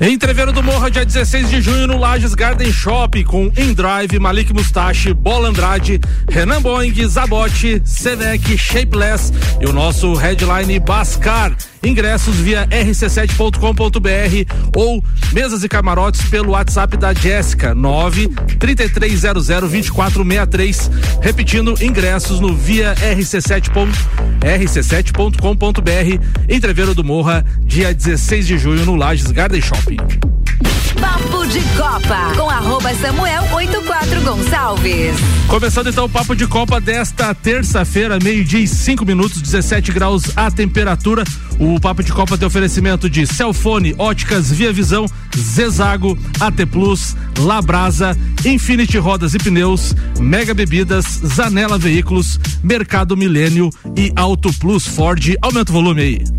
Entreveiro do Morra, dia 16 de junho, no Lages Garden Shop, com Endrive, Malik Mustache, Bola Andrade, Renan Boing, Zabote, Senec, Shapeless e o nosso headline Bascar. Ingressos via rc7.com.br ou mesas e camarotes pelo WhatsApp da Jéssica 9 3300 2463. Repetindo, ingressos no via rc7. rc7.com.br. Entreveiro do Morra, dia 16 de junho no Lages Garden Shopping. Papo de Copa com arroba Samuel 84 Gonçalves. Começando então o Papo de Copa desta terça-feira, meio-dia e cinco minutos, 17 graus a temperatura. O Papo de Copa tem oferecimento de Celfone, Óticas, Via Visão, Zezago, AT Plus, Labrasa, Infinity Rodas e Pneus, Mega Bebidas, Zanela Veículos, Mercado Milênio e Auto Plus Ford. Aumenta o volume aí.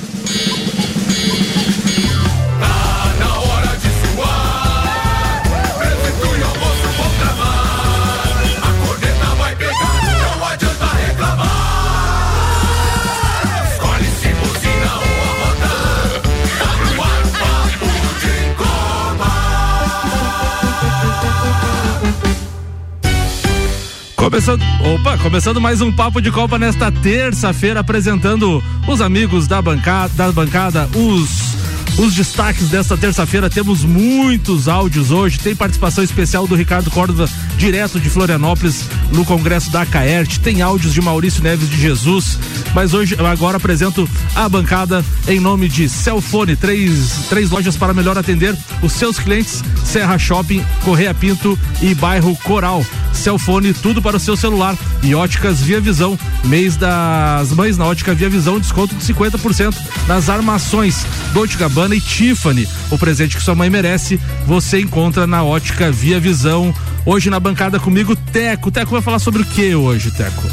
Começando, opa, começando mais um papo de Copa nesta terça-feira, apresentando os amigos da bancada, da bancada, os os destaques desta terça-feira, temos muitos áudios hoje. Tem participação especial do Ricardo Córdova, direto de Florianópolis, no Congresso da Caert. Tem áudios de Maurício Neves de Jesus. Mas hoje, agora apresento a bancada em nome de Celfone. Três, três lojas para melhor atender os seus clientes: Serra Shopping, Correia Pinto e Bairro Coral. Celfone, tudo para o seu celular. E óticas Via Visão. Mês das mães na ótica Via Visão, desconto de 50% nas armações. Dolce Gabbana e Tiffany. O presente que sua mãe merece, você encontra na ótica Via Visão. Hoje na bancada comigo, Teco. Teco vai falar sobre o que hoje, Teco?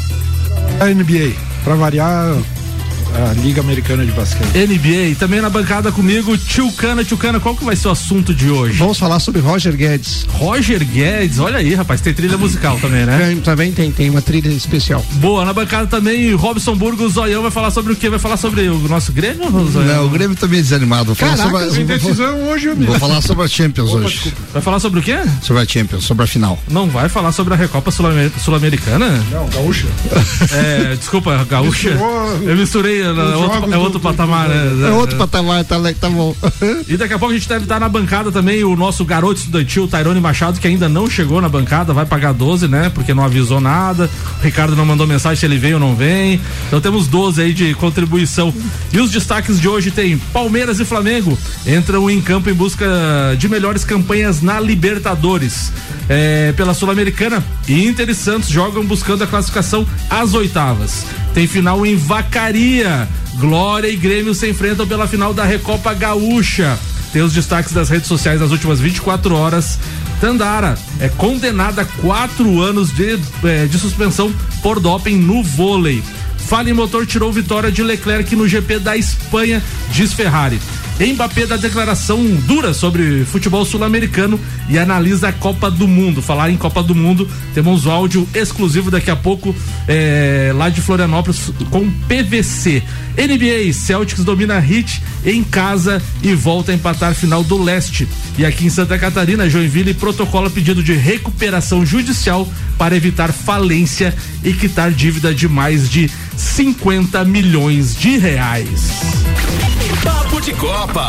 A NBA. Para variar, a Liga Americana de Basquete. NBA, também na bancada comigo, Tio Cana, Tio Cana, qual que vai ser o assunto de hoje? Vamos falar sobre Roger Guedes. Roger Guedes, olha aí, rapaz, tem trilha musical também, né? Tem, também tem, tem uma trilha especial. Boa, na bancada também, Robson Burgos, Zoião vai falar sobre o quê? Vai falar sobre o nosso Grêmio? Zoião? Não, o Grêmio também é desanimado. Vou falar Caraca, sobre, tem vou, decisão hoje, vou falar sobre a Champions Opa, hoje. desculpa. Vai falar sobre o quê? Sobre a Champions, sobre a final. Não vai falar sobre a Recopa Sul-Amer- Sul-Americana? Não, gaúcha. é, desculpa, gaúcha. Misturou Eu misturei, é outro, é outro do- patamar, né? É outro patamar, tá, tá bom. E daqui a pouco a gente deve estar na bancada também o nosso garoto estudantil, Tairone Machado, que ainda não chegou na bancada, vai pagar 12, né? Porque não avisou nada. O Ricardo não mandou mensagem se ele vem ou não vem. Então temos 12 aí de contribuição. E os destaques de hoje tem Palmeiras e Flamengo entram em campo em busca de melhores campanhas na Libertadores. É, pela Sul-Americana, Inter e Santos jogam buscando a classificação às oitavas. Tem final em Vacaria. Glória e Grêmio se enfrentam pela final da Recopa Gaúcha. Tem os destaques das redes sociais nas últimas 24 horas. Tandara é condenada a quatro anos de, eh, de suspensão por doping no vôlei. Fale Motor tirou vitória de Leclerc no GP da Espanha, diz Ferrari. Mbappé dá declaração dura sobre futebol sul-americano e analisa a Copa do Mundo. Falar em Copa do Mundo, temos um áudio exclusivo daqui a pouco eh, lá de Florianópolis com PVC. NBA, Celtics domina Heat em casa e volta a empatar final do leste. E aqui em Santa Catarina, Joinville protocola pedido de recuperação judicial para evitar falência e quitar dívida de mais de 50 milhões de reais. De Copa.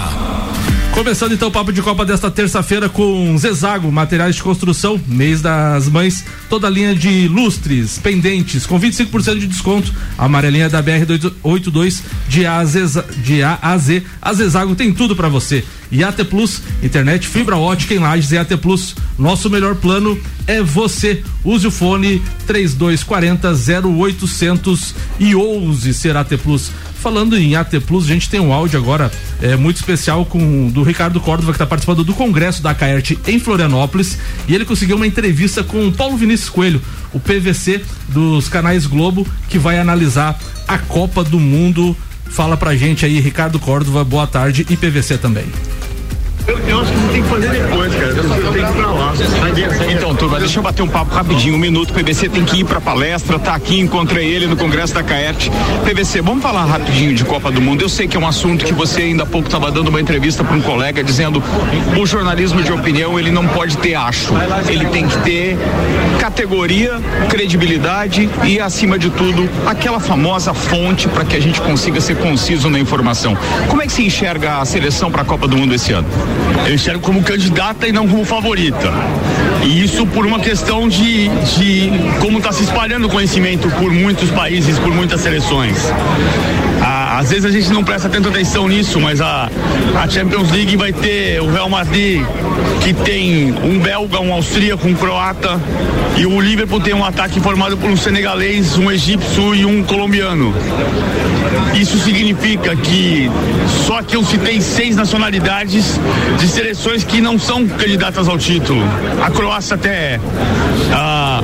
Começando então o papo de Copa desta terça-feira com Zezago, materiais de construção, mês das mães, toda a linha de lustres, pendentes, com 25% de desconto. A amarelinha da BR-82 de A a Z, de A a Z. A Zezago tem tudo para você. E AT Plus, internet fibra ótica em Lages e AT Plus. Nosso melhor plano é você. Use o fone 3240 0800 e ouse ser AT Plus. Falando em AT Plus, a gente tem um áudio agora é, muito especial com do Ricardo Córdova, que está participando do Congresso da Caert em Florianópolis. E ele conseguiu uma entrevista com o Paulo Vinícius Coelho, o PVC dos canais Globo, que vai analisar a Copa do Mundo Fala pra gente aí, Ricardo Córdova, boa tarde e PVC também. Eu, eu acho que você tem que fazer depois, cara. Você tem que ir pra lá. Então, turma, deixa eu bater um papo rapidinho, um minuto. PVC tem que ir pra palestra, tá aqui, encontrei ele no Congresso da Caerte. PVC, vamos falar rapidinho de Copa do Mundo. Eu sei que é um assunto que você ainda há pouco estava dando uma entrevista para um colega dizendo o jornalismo de opinião ele não pode ter acho, ele tem que ter categoria, credibilidade e acima de tudo aquela famosa fonte para que a gente consiga ser conciso na informação. Como é que se enxerga a seleção para a Copa do Mundo esse ano? Eu enxergo como candidata e não como favorita. E isso por uma questão de, de como está se espalhando o conhecimento por muitos países, por muitas seleções. Ah, às vezes a gente não presta tanta atenção nisso, mas a, a Champions League vai ter o Real Madrid, que tem um belga, um austríaco, um croata, e o Liverpool tem um ataque formado por um senegalês, um egípcio e um colombiano. Isso significa que só que eu citei seis nacionalidades de seleções que não são candidatas ao título. A Croácia até é. Ah,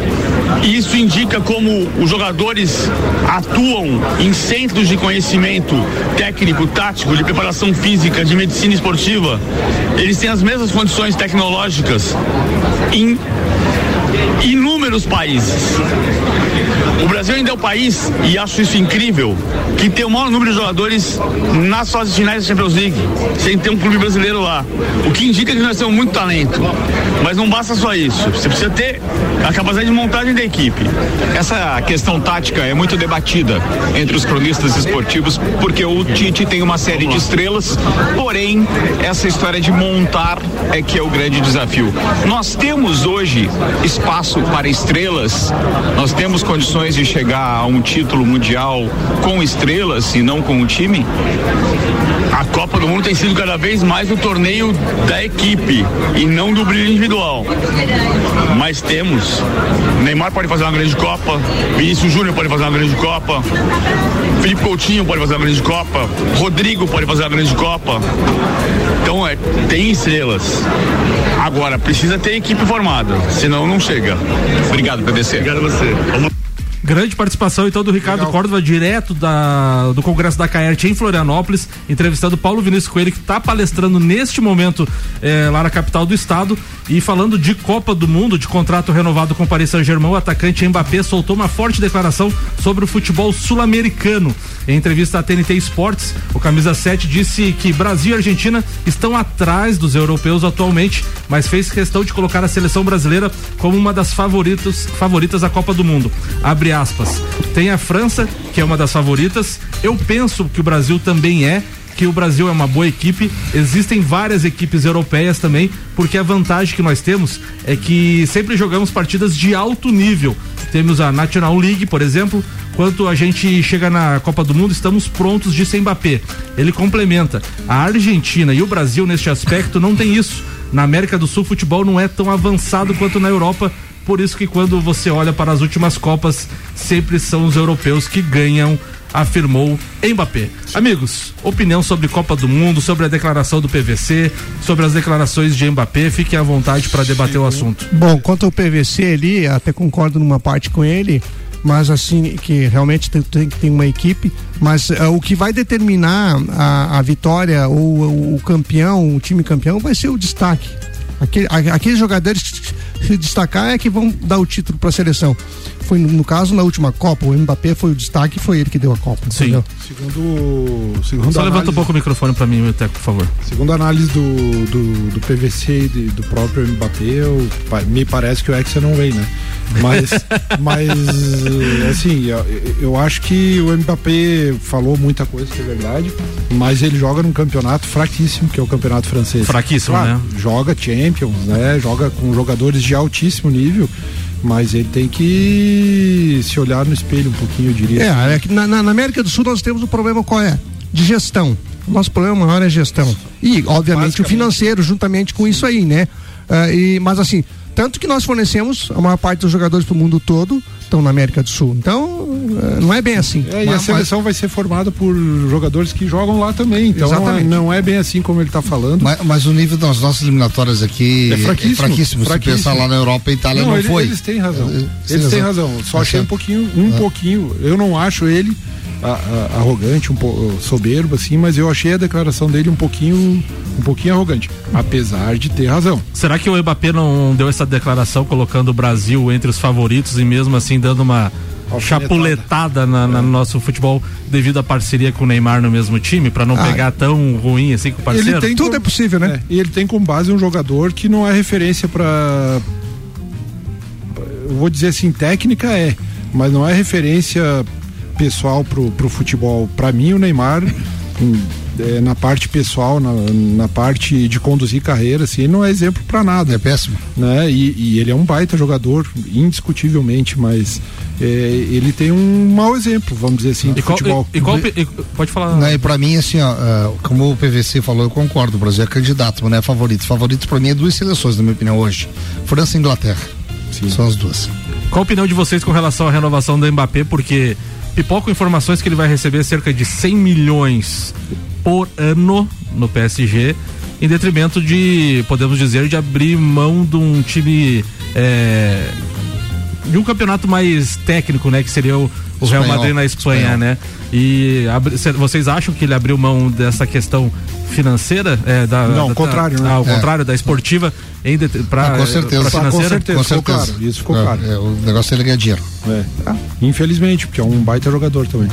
isso indica como os jogadores atuam em centros de conhecimento técnico, tático, de preparação física, de medicina esportiva. Eles têm as mesmas condições tecnológicas em inúmeros países. O Brasil ainda é o país, e acho isso incrível, que tem o maior número de jogadores nas fases finais da Champions League, sem ter um clube brasileiro lá. O que indica que nós temos muito talento. Mas não basta só isso. Você precisa ter a capacidade de montagem da equipe. Essa questão tática é muito debatida entre os cronistas esportivos, porque o Tite tem uma série de estrelas, porém, essa história de montar é que é o grande desafio. Nós temos hoje espaço para estrelas, nós temos condições de chegar a um título mundial com estrelas e não com o time? A Copa do Mundo tem sido cada vez mais o torneio da equipe e não do brilho individual. Mas temos. Neymar pode fazer uma grande Copa, Vinícius Júnior pode fazer uma grande Copa, Felipe Coutinho pode fazer uma grande Copa, Rodrigo pode fazer uma grande Copa. Então é, tem estrelas. Agora, precisa ter equipe formada, senão não chega. Obrigado, PVC. Obrigado a você. Grande participação então do Ricardo Legal. Córdova, direto da, do Congresso da Caerte em Florianópolis, entrevistando Paulo Vinícius Coelho, que está palestrando neste momento eh, lá na capital do estado. E falando de Copa do Mundo, de contrato renovado com o Paris Saint-Germain, o atacante Mbappé soltou uma forte declaração sobre o futebol sul-americano. Em entrevista à TNT Esportes, o camisa 7 disse que Brasil e Argentina estão atrás dos europeus atualmente, mas fez questão de colocar a seleção brasileira como uma das favoritas, favoritas à Copa do Mundo. Abre aspas. Tem a França, que é uma das favoritas. Eu penso que o Brasil também é, que o Brasil é uma boa equipe. Existem várias equipes europeias também, porque a vantagem que nós temos é que sempre jogamos partidas de alto nível. Temos a National League, por exemplo. Quando a gente chega na Copa do Mundo, estamos prontos sem Mbappé. Ele complementa. A Argentina e o Brasil, neste aspecto, não tem isso. Na América do Sul, futebol não é tão avançado quanto na Europa. Por isso que quando você olha para as últimas Copas, sempre são os europeus que ganham afirmou Mbappé. Amigos, opinião sobre Copa do Mundo, sobre a declaração do PVC, sobre as declarações de Mbappé, fiquem à vontade para debater o assunto. Bom, quanto ao PVC ali, até concordo numa parte com ele, mas assim, que realmente tem, tem ter uma equipe, mas eh, o que vai determinar a, a vitória ou o, o campeão, o time campeão, vai ser o destaque. Aquele, a- aqueles jogadores que se destacar é que vão dar o título para a seleção. Foi no, no caso na última Copa, o Mbappé foi o destaque, foi ele que deu a Copa. Sim. entendeu? Segundo, segundo Só levanta um pouco o microfone para mim, Teco, por favor. Segundo a análise do, do, do PVC e de- do próprio Mbappé, eu- me parece que o Hexa não vem, né? Mas, mas assim, eu, eu acho que o Mbappé falou muita coisa, que é verdade, mas ele joga num campeonato fraquíssimo, que é o campeonato francês. Fraquíssimo, Claro, né? Joga Champions, né? Joga com jogadores de altíssimo nível, mas ele tem que se olhar no espelho um pouquinho, eu diria. É, é que na, na- América do Sul nós temos um problema qual é? De gestão. O nosso problema maior é gestão. E, obviamente, o financeiro, juntamente com isso aí, né? Ah, e, mas assim, tanto que nós fornecemos, a maior parte dos jogadores pro mundo todo estão na América do Sul. Então, ah, não é bem assim. É, e a Mas- seleção vai ser formada por jogadores que jogam lá também. Então não é, Exatamente. não é bem assim como ele está falando. Mas, mas o nível das nossas eliminatórias aqui É fraquíssimo, fraquíssimo. fraquíssimo. Se pensar lá na Europa, a Itália não, ele- foi. Eles têm razão. Eh, Eles têm razão. Só achei um pouquinho, um pouquinho. Eu não acho ele arrogante, um pouco soberbo, assim, mas eu achei a declaração dele um pouquinho, um pouquinho arrogante, apesar de ter razão. Será que o Mbappé não deu essa declaração colocando o Brasil entre os favoritos e mesmo assim dando uma Alfinetada. chapuletada na, na- no nosso futebol devido à parceria com o Neymar no mesmo time, pra não Ah. pegar tão ruim assim com o parceiro? Ele tem Tudo é possível, né? É, e ele tem como base um jogador que não é referência para eu vou dizer assim, técnica é, mas não é referência pessoal pro, pro futebol. Para mim, o Neymar, é, na parte pessoal, na, na parte de conduzir carreira, assim, ele não é exemplo para nada É péssimo. né? E, e ele é um baita jogador, indiscutivelmente, mas é, ele tem um mau exemplo, vamos dizer assim, de E qual, futebol. e- e qual- e- pode falar. Né, e pra mim, assim, ó, ah, como o PVC falou, eu concordo. O Brasil é candidato, mas não é favorito. Favorito pra mim é duas seleções, na minha opinião, hoje: França e Inglaterra. São as duas. Qual a opinião de vocês com relação à renovação do Mbappé? Porque pipocam informações que ele vai receber cerca de 100 milhões por ano no PSG, em detrimento de, podemos dizer, de abrir mão de um time. é, de um campeonato mais técnico, né? Que seria o, o Real Madrid na Espanha, espanhol. né? E vocês acham que ele abriu mão dessa questão financeira? É, da, Não, da- contrário, né? Ah, ao É. contrário, da esportiva em pra, Ah, com certeza. pra Ah, com financeira? certeza. ficou claro, isso ficou É, claro. é, o negócio é ele ganhar dinheiro. É. Infelizmente, porque é um baita jogador também.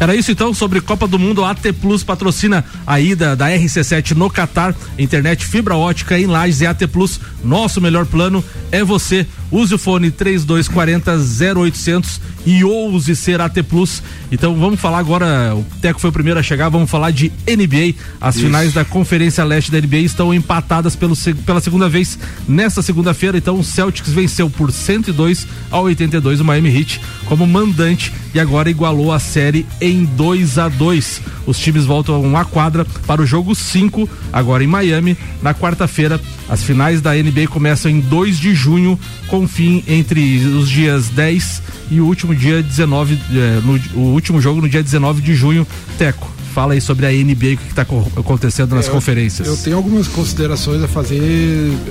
Era isso então sobre Copa do Mundo. A AT Plus patrocina a ida da RC7 no Catar. Internet fibra ótica em Lages e AT Plus. Nosso melhor plano é você. Use o fone 3240 0800 e ouse ser AT Plus. Então vamos falar agora. O Teco foi o primeiro a chegar. Vamos falar de NBA. As finais da Conferência Leste da NBA estão empatadas pelo, pela segunda vez nesta segunda-feira. Então o Celtics venceu por 102 a 82 o Miami Heat como mandante e agora igualou a série em 2 a 2 Os times voltam à quadra para o jogo 5, agora em Miami. Na quarta-feira, as finais da NBA começam em 2 de junho, com fim entre os dias 10 e o último dia 19, eh, no, o último jogo no dia 19 de junho. Teco, fala aí sobre a NBA, o que está acontecendo nas É, eu- conferências. Eu tenho algumas considerações a fazer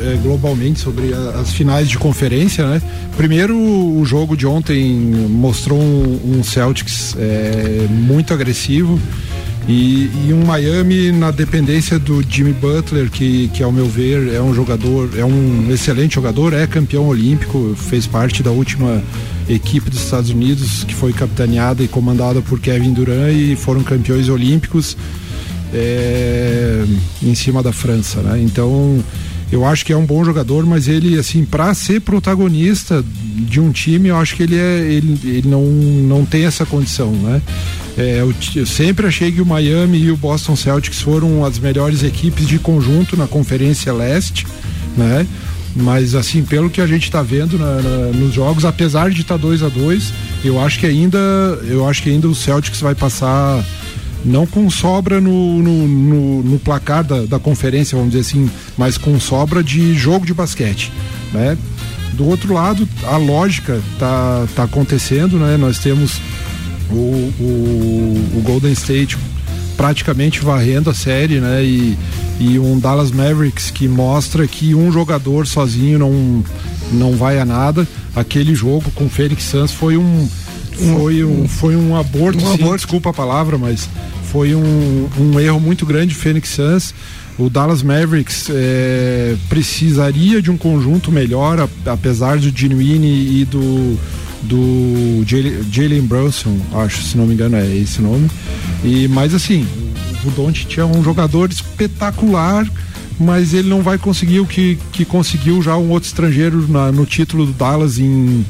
é, globalmente sobre a- as finais de conferência, né? Primeiro, o jogo de ontem mostrou um, um Celtics é, muito agressivo e, e um Miami na dependência do Jimmy Butler, que, que ao meu ver é um jogador, é um excelente jogador, é campeão olímpico, fez parte da última equipe dos Estados Unidos que foi capitaneada e comandada por Kevin Durant e foram campeões olímpicos é, em cima da França, né? Então eu acho que é um bom jogador, mas ele assim para ser protagonista de um time, eu acho que ele é ele, ele não, não tem essa condição, né? É, eu, eu sempre achei que o Miami e o Boston Celtics foram as melhores equipes de conjunto na Conferência Leste, né? Mas assim, pelo que a gente está vendo na- na- nos jogos, apesar de estar 2 a 2 eu acho que ainda eu acho que ainda o Celtics vai passar não com sobra no, no, no- no placar da, da conferência, vamos dizer assim, mas com sobra de jogo de basquete, né? Do outro lado, a lógica tá, tá acontecendo, né? Nós temos o, o, o Golden State praticamente varrendo a série, né? E, e um Dallas Mavericks que mostra que um jogador sozinho não, não vai a nada. Aquele jogo com o Phoenix Suns foi um foi um, foi um aborto, Um sim, aborto. desculpa a palavra, mas foi um, um erro muito grande Phoenix Suns. O Dallas Mavericks eh, precisaria de um conjunto melhor, apesar do Genuine e do do Jalen Brunson, acho, se não me engano é esse nome. E mas assim, o Doncic é um jogador espetacular, mas ele não vai conseguir o que, que conseguiu já um outro estrangeiro na- no título do Dallas em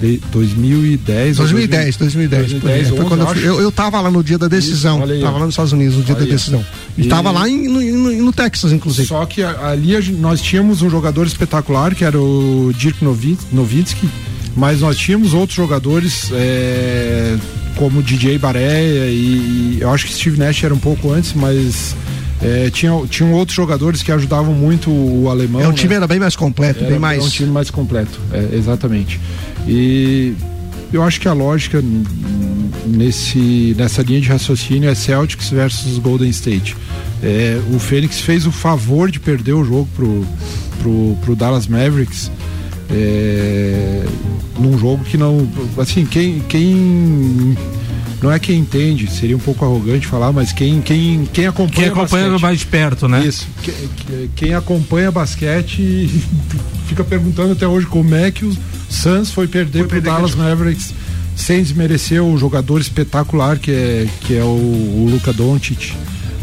de- 2010. ou 2010, 2010. por aí. 2010, Foi quando eu, 11, fui- eu, eu tava lá no dia da decisão. aí, tava lá nos Estados Unidos no dia Olha da decisão. E, E- tava lá em- no, no- no Texas, inclusive. Só que ali gente- nós tínhamos um jogador espetacular, que era o Dirk Nowi- Nowitzki, mas nós tínhamos outros jogadores é, como DJ Baréia e, e eu acho que Steve Nash era um pouco antes, mas é, tinha, tinham outros jogadores que ajudavam muito o, alemão. É, o né? time era bem mais completo, Era- bem mais. É um time mais completo, é, exatamente. E eu acho que a lógica nesse, nessa linha de raciocínio é Celtics versus Golden State. É, o Fênix fez o favor de perder o jogo pro, pro, pro Dallas Mavericks. é, num jogo que não. Assim, quem, quem não é quem entende, seria um pouco arrogante falar, mas quem, quem, quem acompanha. Quem acompanha basquete, mais perto, né? Isso. Que- que- Quem acompanha basquete fica perguntando até hoje como é que o Suns foi perder pro Dallas Mavericks sem desmerecer o jogador espetacular que é, que é o, o Luca Doncic.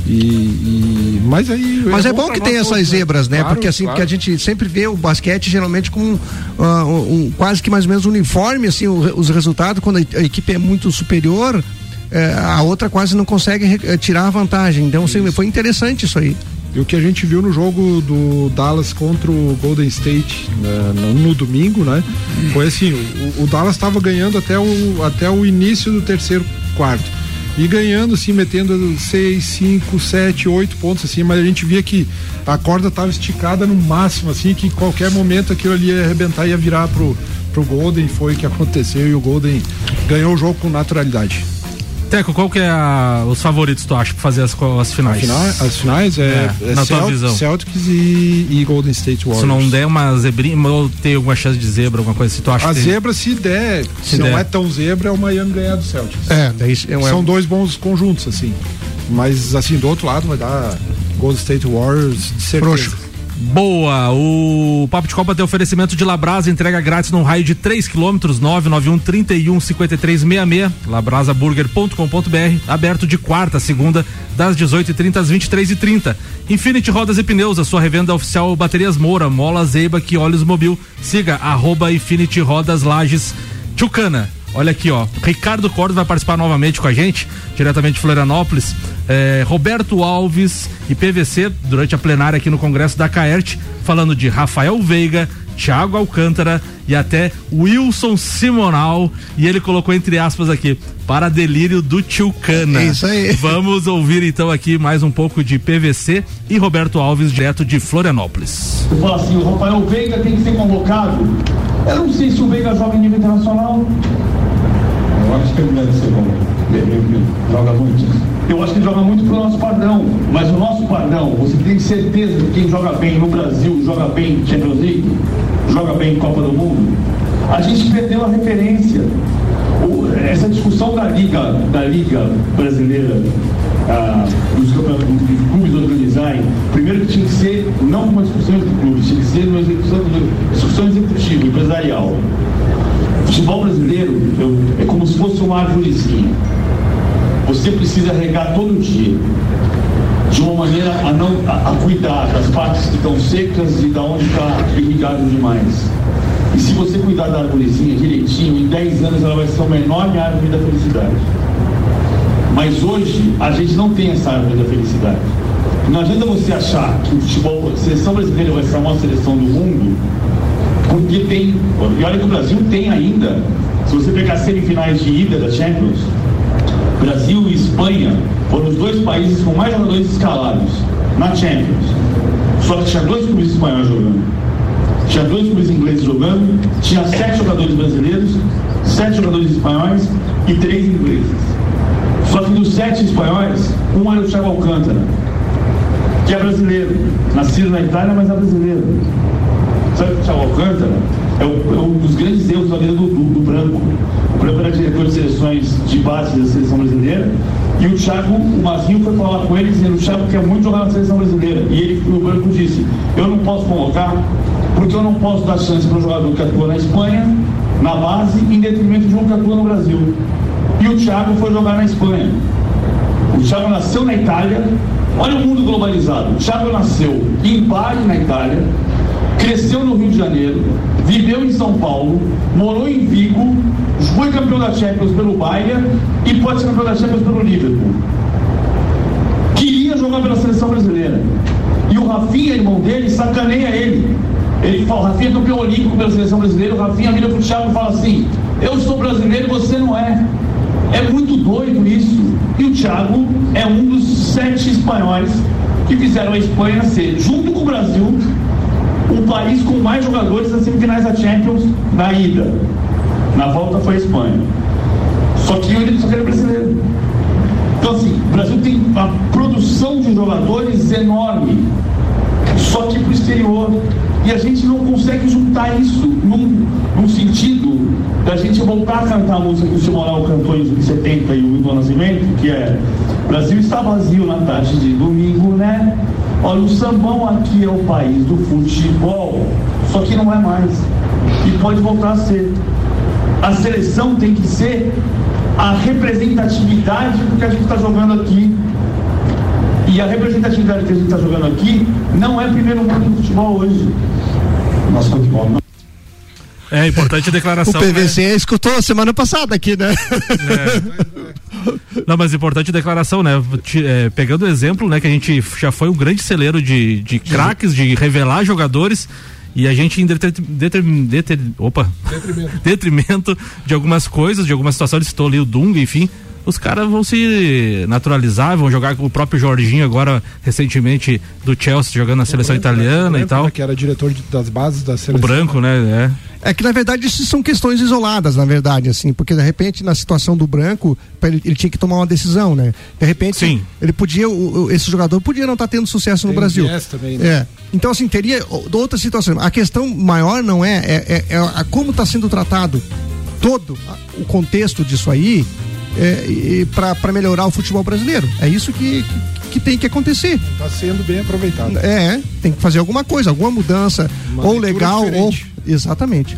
E, e- mas aí Mas é, bom, que tem essas todos, zebras, né? Claro, porque assim, claro. porque a gente sempre vê o basquete geralmente com ah, um, quase que mais ou menos uniforme, assim, o os resultados, quando a, equipe é muito superior, eh, a outra quase não consegue eh, tirar a vantagem. Então, assim, foi interessante isso aí. E o que a gente viu no jogo do Dallas contra o Golden State né, no, domingo, né? Foi assim, o, o Dallas estava ganhando até o, até o início do terceiro quarto. E ganhando, assim, metendo 6, 5, 7, 8 pontos, assim, mas a gente via que a corda estava esticada no máximo, assim, que em qualquer momento aquilo ali ia arrebentar e ia virar pro, pro Golden, foi o que aconteceu e o Golden ganhou o jogo com naturalidade. Teco, qual que é a- os favoritos, tu acha, pra fazer as, as finais? Final- as finais é, É, é na tua Celt- visão. Celtics e, e Golden State Warriors. Se não der uma zebrinha, ou ter alguma chance de zebra, alguma coisa assim, tu acha A que tem? zebra, se der, se, Se não der. é tão zebra, é o Miami ganhar do Celtics. É, daí é São dois bons conjuntos, assim. Mas, assim, do outro lado vai dar Golden State Warriors de certeza. Frouxo. Boa, o Papo de Copa tem oferecimento de Labrasa, entrega grátis num raio de 3 km, 991 31 53 66, labrasaburger.com.br, aberto de quarta a segunda, das 18h30 às 23h30. Infinity Rodas e Pneus, a sua revenda oficial Baterias Moura, Mola Zeiba, que Olhos Mobil. Siga arroba Infinity Rodas Lages Tchucana. Olha aqui, ó. Ricardo Cordo vai participar novamente com a gente, diretamente de Florianópolis. É, Roberto Alves e PVC, durante a plenária aqui no Congresso da Caerte, falando de Rafael Veiga, Thiago Alcântara e até Wilson Simonal. E ele colocou entre aspas aqui, para delírio do Tio Cana. É isso aí. Vamos ouvir então aqui mais um pouco de PVC e Roberto Alves, direto de Florianópolis. Eu falo assim, o Rafael Veiga tem que ser convocado. Eu não sei se o Veiga joga em nível internacional. Eu acho que ser. Ele joga muito. Eu acho que joga muito pro nosso padrão. Mas o nosso padrão, você tem certeza que quem joga bem no Brasil, joga bem em Champions League, joga bem em Copa do Mundo? A gente perdeu a referência. O- essa discussão da Liga, da Liga Brasileira, ah, dos, dos clubes organizarem, primeiro que tinha que ser não uma discussão entre clubes, tinha que ser uma execução, discussão executiva, empresarial. O futebol brasileiro eu- é como se fosse uma árvorezinha. Você precisa regar todo dia, de uma maneira a não a, a cuidar das partes que estão secas e da onde está irrigado demais. E se você cuidar da árvorezinha direitinho, em 10 anos ela vai ser uma enorme árvore da felicidade. Mas hoje a gente não tem essa árvore da felicidade. Não adianta você achar que o futebol, a seleção brasileira vai ser a maior seleção do mundo, porque tem. E olha que o Brasil tem ainda, se você pegar semifinais de ida da Champions, Brasil e Espanha foram os dois países com mais jogadores escalados na Champions. Só que tinha dois clubes espanhóis jogando. Tinha dois clubes ingleses jogando, tinha sete jogadores brasileiros, sete jogadores espanhóis e três ingleses. Só que dos sete espanhóis, um era o Thiago Alcântara, que é brasileiro, nascido na Itália, mas é brasileiro. Sabe o Thiago Alcântara? É, o- é um dos grandes erros da vida do, do- do Branco. O Branco era diretor de seleções de base da seleção brasileira. E o Thiago, o Mazinho foi falar com ele dizendo: o Thiago quer muito jogar na seleção brasileira. E ele, o Branco disse: eu não posso convocar, porque eu não posso dar chance para um jogador que atua na Espanha, na base, em detrimento de um que atua no Brasil. E o Thiago foi jogar na Espanha. O Thiago nasceu na Itália. Olha o mundo globalizado. O Thiago nasceu em Bari, na Itália, cresceu no Rio de Janeiro, viveu em São Paulo, morou em Vigo, foi campeão da Champions pelo Bayern e pode ser campeão da Champions pelo Liverpool. Queria jogar pela seleção brasileira. E o Rafinha, irmão dele, sacaneia ele. Ele fala, Rafinha é campeão olímpico pela seleção brasileira, o Rafinha vira pro Thiago e fala assim, eu sou brasileiro e você não é. É muito doido isso. E o Thiago é um dos sete espanhóis que fizeram a Espanha ser, junto com o Brasil, país com mais jogadores nas semifinais da Champions na ida. Na volta foi a Espanha. Só que ele só que é brasileiro. Então assim, o Brasil tem uma produção de jogadores enorme. só que para o exterior. E a gente não consegue juntar isso num, num sentido da gente voltar a cantar a música que o Simorão cantou em 70 e o Milton Nascimento, que é Brasil está vazio na tarde de domingo, né? Olha, o sambão aqui é o país do futebol, só que não é mais. E pode voltar a ser. A seleção tem que ser a representatividade do que a gente está jogando aqui. E a representatividade que a gente está jogando aqui não é primeiro mundo do futebol hoje. Nosso futebol não. É importante a declaração. O PVC né? escutou semana passada aqui, né? É. Não, mas importante a declaração, né? É, pegando o exemplo, né, que a gente já foi um grande celeiro de, de craques, de revelar jogadores. E a gente em deter, deter, deter, opa, detrimento. detrimento de algumas coisas, de algumas situações, estou ali o Dunga, enfim, os caras vão se naturalizar, vão jogar com o próprio Jorginho agora, recentemente, do Chelsea, jogando na seleção branco, italiana branco, e tal. Que era diretor de, das bases da seleção. O branco, né? É. que na verdade isso são questões isoladas, na verdade, assim, porque de repente na situação do branco ele, ele tinha que tomar uma decisão, né? De repente Sim. ele podia, o, esse jogador podia não estar tá tendo sucesso Tem no Brasil. Também, né? É. Então assim teria outra situação. A questão maior não é é, é, é como está sendo tratado todo o contexto disso aí é, para melhorar o futebol brasileiro. É isso que, que, que tem que acontecer. Está sendo bem aproveitado. É, tem que fazer alguma coisa, alguma mudança, Uma ou legal, diferente. ou. Exatamente.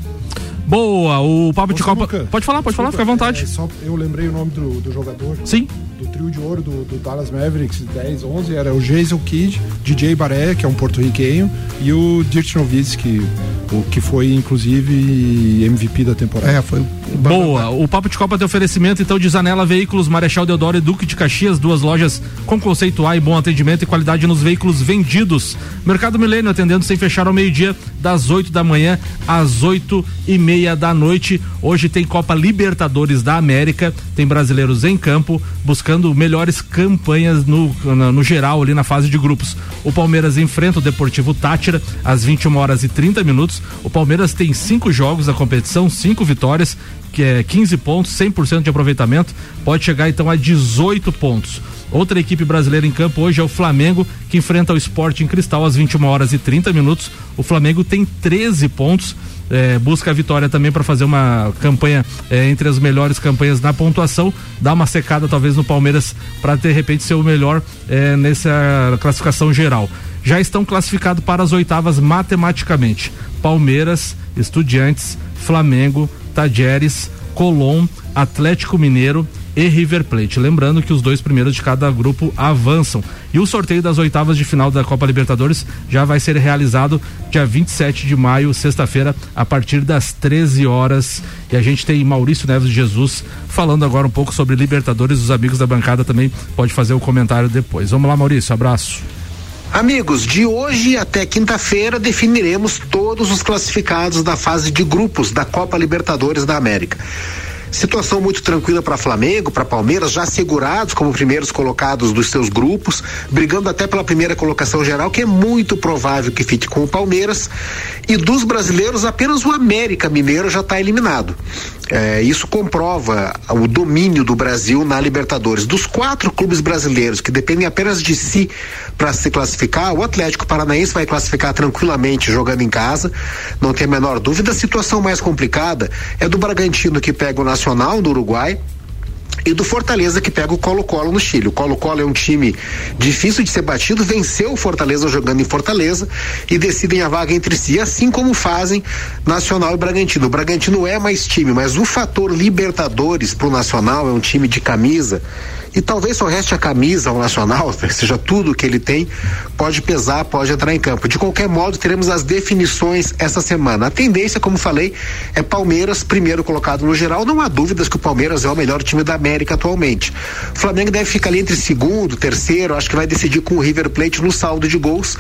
Boa, o Papo de Copa. Pode falar, pode falar, fica à vontade. É, só, eu lembrei o nome do, do jogador. Sim. Do trio de ouro do, do, Dallas Mavericks, 10, 11, era o Jason Kidd, DJ Baré, que é um porto-riquenho, e o Dirk Nowitzki, o que foi inclusive MVP da temporada. É, foi Boa. O Papo de Copa tem oferecimento então de Zanela Veículos, Marechal Deodoro e Duque de Caxias, duas lojas com conceito A e bom atendimento e qualidade nos veículos vendidos. Mercado Milênio atendendo sem fechar ao meio-dia, das 8 da manhã às 8 e meia da noite. Hoje tem Copa Libertadores da América, tem brasileiros em campo buscando melhores campanhas no, no, geral ali na fase de grupos. O Palmeiras enfrenta o Deportivo Tátira às 21 horas e 30 minutos. O Palmeiras tem cinco jogos da competição, cinco vitórias que é 15 pontos, 100% de aproveitamento, pode chegar então a 18 pontos. Outra equipe brasileira em campo hoje é o Flamengo, que enfrenta o Sport em Cristal às 21 horas e 30 minutos. O Flamengo tem 13 pontos. É, busca a vitória também para fazer uma campanha é, entre as melhores campanhas na pontuação, dá uma secada talvez no Palmeiras para de repente ser o melhor é, nessa classificação geral. Já estão classificados para as oitavas matematicamente: Palmeiras, Estudiantes, Flamengo, Tajeres, Colom, Atlético Mineiro e River Plate. Lembrando que os dois primeiros de cada grupo avançam. E o sorteio das oitavas de final da Copa Libertadores já vai ser realizado dia 27 de maio, sexta-feira, a partir das 13 horas. E a gente tem Maurício Neves de Jesus falando agora um pouco sobre Libertadores. Os amigos da bancada também pode fazer o comentário depois. Vamos lá, Maurício, abraço. Amigos, de hoje até quinta-feira definiremos todos os classificados da fase de grupos da Copa Libertadores da América. Situação muito tranquila para Flamengo, para Palmeiras, já segurados como primeiros colocados dos seus grupos, brigando até pela primeira colocação geral, que é muito provável que fique com o Palmeiras. E dos brasileiros, apenas o América Mineiro já está eliminado. É, isso comprova o domínio do Brasil na Libertadores. Dos quatro clubes brasileiros que dependem apenas de si para se classificar, o Atlético Paranaense vai classificar tranquilamente jogando em casa, não tem a menor dúvida. A situação mais complicada é do Bragantino que pega o Nacional do Uruguai e do Fortaleza que pega o Colo-Colo no Chile. O Colo-Colo é um time difícil de ser batido, venceu o Fortaleza jogando em Fortaleza e decidem a vaga entre si, assim como fazem Nacional e Bragantino. O Bragantino é mais time, mas o fator Libertadores pro Nacional é um time de camisa e talvez só reste a camisa ao Nacional, seja tudo que ele tem, pode pesar, pode entrar em campo. De qualquer modo, teremos as definições essa semana. A tendência, como falei, é Palmeiras primeiro colocado no geral. Não há dúvidas que o Palmeiras é o melhor time da América atualmente. O Flamengo deve ficar ali entre segundo, terceiro, acho que vai decidir com o River Plate no saldo de gols.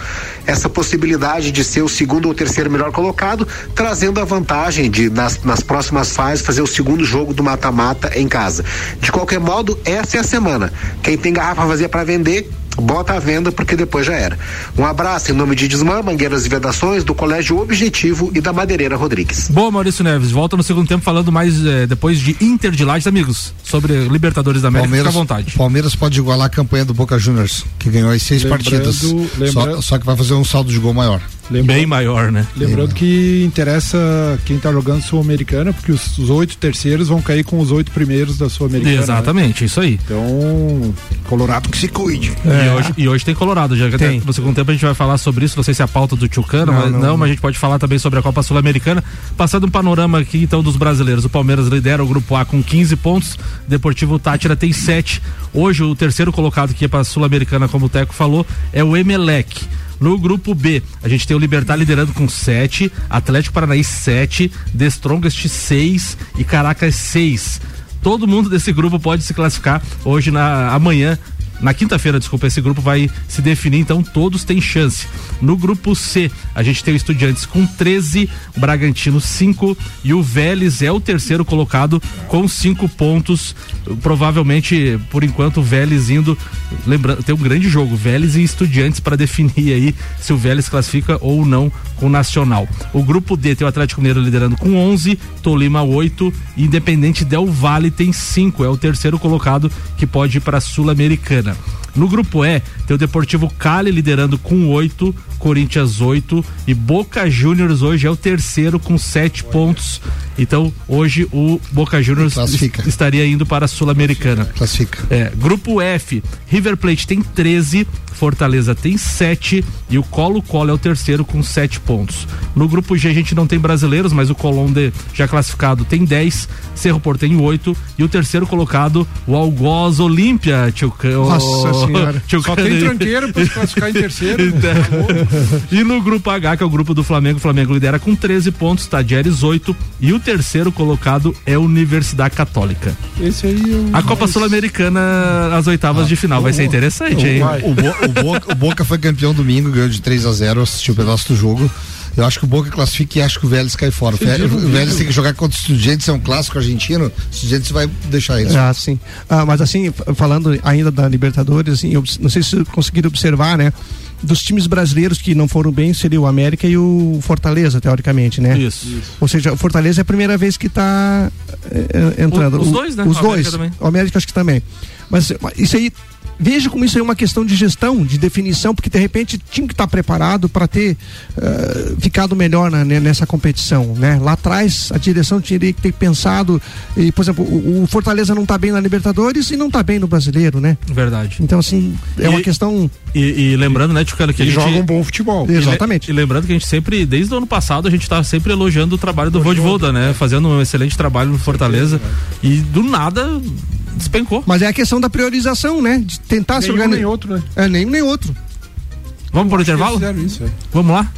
Essa possibilidade de ser o segundo ou terceiro melhor colocado, trazendo a vantagem de, nas, nas próximas fases, fazer o segundo jogo do mata-mata em casa. De qualquer modo, essa é a semana semana. Quem tem garrafa vazia para vender bota à venda porque depois já era. Um abraço em nome de Desmã, Mangueiras e Vedações, do Colégio Objetivo e da Madeireira Rodrigues. Boa, Maurício Neves. Volta no segundo tempo falando mais eh, depois de Inter de Lages, amigos, sobre Libertadores da América. Palmeiras, Fica à vontade. Palmeiras pode igualar a campanha do Boca Juniors, que ganhou as seis Lembrando- partidas. Só, só que vai fazer um saldo de gol maior. Bem maior, né? Lembrando que interessa quem tá jogando Sul-Americana, porque os, os oito terceiros vão cair com os oito primeiros da Sul-Americana. né? Exatamente, isso aí. Então, Colorado que se cuide. E, hoje, e hoje tem Colorado, já que até no segundo tempo a gente vai falar sobre isso, não sei se é a pauta do Tchucano, Não, mas não, não. mas a gente pode falar também sobre a Copa Sul-Americana. Passando um panorama aqui então dos brasileiros. O Palmeiras lidera o grupo A com 15 pontos, Deportivo Tátira tem 7. Hoje o terceiro colocado que é para a Sul-Americana, como o Teco falou, é o Emelec. No grupo B, a gente tem o Libertar liderando com 7, Atlético Paranaense 7, The Strongest 6 e Caracas 6. Todo mundo desse grupo pode se classificar hoje na amanhã na quinta-feira, desculpa, esse grupo vai se definir, então todos têm chance. No grupo C, a gente tem o Estudiantes com 13, o Bragantino 5 e o Vélez é o terceiro colocado com 5 pontos. Provavelmente, por enquanto, o Vélez indo. Lembrando, tem um grande jogo, Vélez e Estudiantes para definir aí se o Vélez classifica ou não com o Nacional. O grupo D tem o Atlético Mineiro liderando com 11, Tolima 8, e Independente Del Valle tem 5, é o terceiro colocado que pode ir para a Sul-Americana. No grupo E, tem o Deportivo Cali liderando com 8, Corinthians 8 e Boca Juniors hoje é o terceiro com 7 pontos. Então, hoje o Boca Juniors Classifica. es- estaria indo para a Sul-Americana. Classifica. É, grupo F, River Plate tem 13, Fortaleza tem 7 e o Colo-Colo é o terceiro com 7 pontos. No grupo G a gente não tem brasileiros, mas o Colombe já classificado tem 10, Cerro Porto tem 8 e o terceiro colocado, o Algoz Olímpia, tio Nossa senhora. tio Só tem tranqueiro se classificar em terceiro. né? e no grupo H, que é o grupo do Flamengo, o Flamengo lidera com 13 pontos, Tadieres 8 e o terceiro colocado é a Universidade Católica. Esse aí eu. A Copa Sul-Americana, as oitavas de final, vai ser interessante, hein? O, Bo- o Boca, o Boca foi campeão domingo, ganhou de 3 a 0 assisti o pedaço do jogo. Eu acho que o Boca classifica e acho que o Vélez cai fora. O Vélez tem que jogar contra o Estudiantes, é um clássico argentino. O Estudiantes vai deixar eles. Ah, sim. Ah, mas assim, falando ainda da Libertadores, assim, eu não sei se vocês conseguiram observar, né? Dos times brasileiros que não foram bem seria o América e o Fortaleza, teoricamente, né? Isso. Ou seja, o Fortaleza é a primeira vez que está entrando. O- os dois, né? Os O dois. América também. O América acho que também. Mas isso aí, veja como isso é uma questão de gestão, de definição, porque de repente tinha que estar preparado para ter eh, ficado melhor na- né, nessa competição, né? Lá atrás a direção teria que ter pensado, e, por exemplo, o, o Fortaleza não está bem na Libertadores e não está bem no Brasileiro, né? Verdade. Então assim, é uma E- questão E, e lembrando, né, Tchucano, que a E gente. joga um bom futebol. E le- Exatamente. E lembrando que a gente sempre, desde o ano passado, a gente tá sempre elogiando o trabalho do Voivoda, né? Fazendo um excelente trabalho no Fortaleza. E do nada despencou. Mas é a questão da priorização, né? De tentar se Nenhum organizar. nem outro, né? É, nenhum nem outro. Vamos pro intervalo? Isso, é. Vamos lá?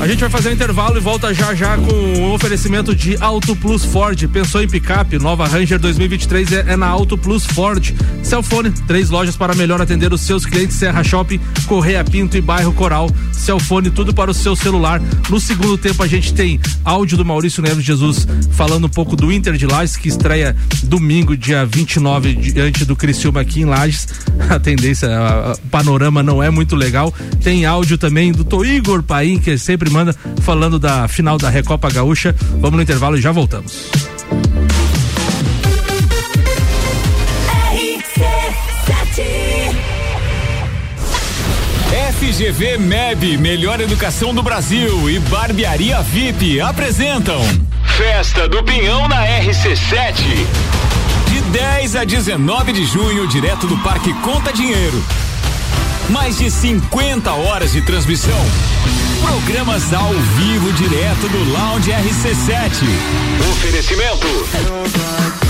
A gente vai fazer um intervalo e volta já já com o oferecimento de Auto Plus Ford. Pensou em picape? Nova Ranger 2023 é, é na Auto Plus Ford. Celfone, três lojas para melhor atender os seus clientes: Serra Shopping, Correia Pinto e Bairro Coral. Celfone, tudo para o seu celular. No segundo tempo, a gente tem áudio do Maurício Neves Jesus falando um pouco do Inter de Lages, que estreia domingo, dia 29, diante do Criciúma aqui em Lages. A tendência, o panorama não é muito legal. Tem áudio também do Igor Paim, que sempre manda falando da final da Recopa Gaúcha. Vamos no intervalo e já voltamos. FGV MEB, Melhor Educação do Brasil e Barbearia VIP apresentam Festa do Pinhão na RC7. De 10 a 19 de junho, direto do Parque Conta Dinheiro. Mais de 50 horas de transmissão. Programas ao vivo direto do Lounge RC7. Oferecimento.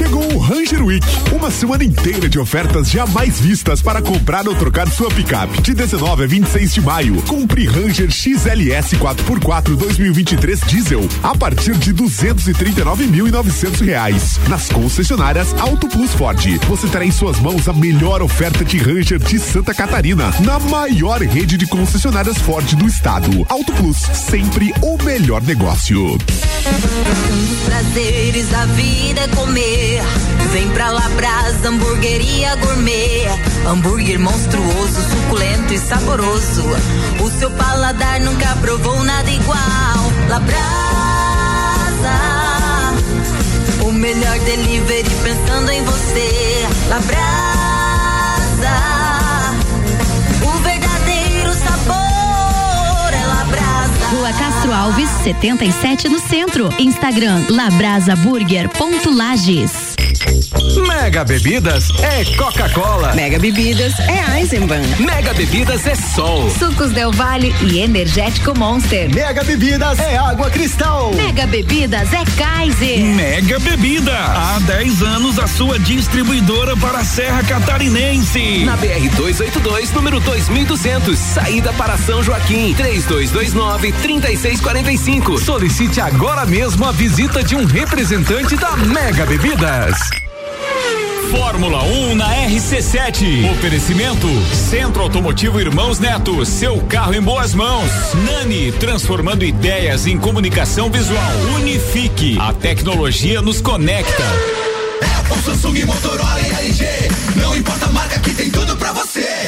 Chegou o Ranger Week, uma semana inteira de ofertas jamais vistas para comprar ou trocar sua picape. De 19 a 26 de maio, compre Ranger XLS 4x4 2023 diesel a partir de 239.900 reais. Nas concessionárias Auto Plus Ford, você terá em suas mãos a melhor oferta de Ranger de Santa Catarina, na maior rede de concessionárias Ford do estado. Auto Plus, sempre o melhor negócio. Prazeres da vida é Vem pra Labrasa, hamburgueria gourmet. Hambúrguer monstruoso, suculento e saboroso. O seu paladar nunca provou nada igual. Labrasa, o melhor delivery pensando em você. Labrasa, o verdadeiro sabor é Labrasa. Rua Castro Alves, 77 no centro. Instagram labrasaburger.lages. Mega Bebidas é Coca-Cola. Mega Bebidas é Eisenbahn. Mega Bebidas é Sol. Sucos Del Vale e Energético Monster. Mega Bebidas é Água Cristal. Mega Bebidas é Kaiser. Mega Bebida. Há 10 anos a sua distribuidora para a Serra Catarinense. Na BR 282, número 2200, saída para São Joaquim, 3229 3645. Solicite agora mesmo a visita de um representante da Mega Bebidas. Fórmula 1 um na RC7. Oferecimento Centro Automotivo Irmãos Neto, seu carro em boas mãos. Nani, transformando ideias em comunicação visual. Unifique, a tecnologia nos conecta. Apple, Samsung, Motorola e LG. Não importa a marca que tem tudo pra você.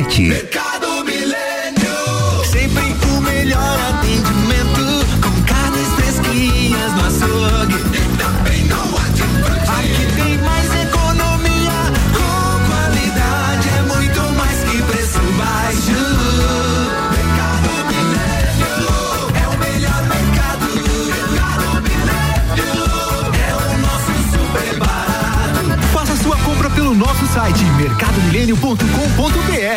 Mercado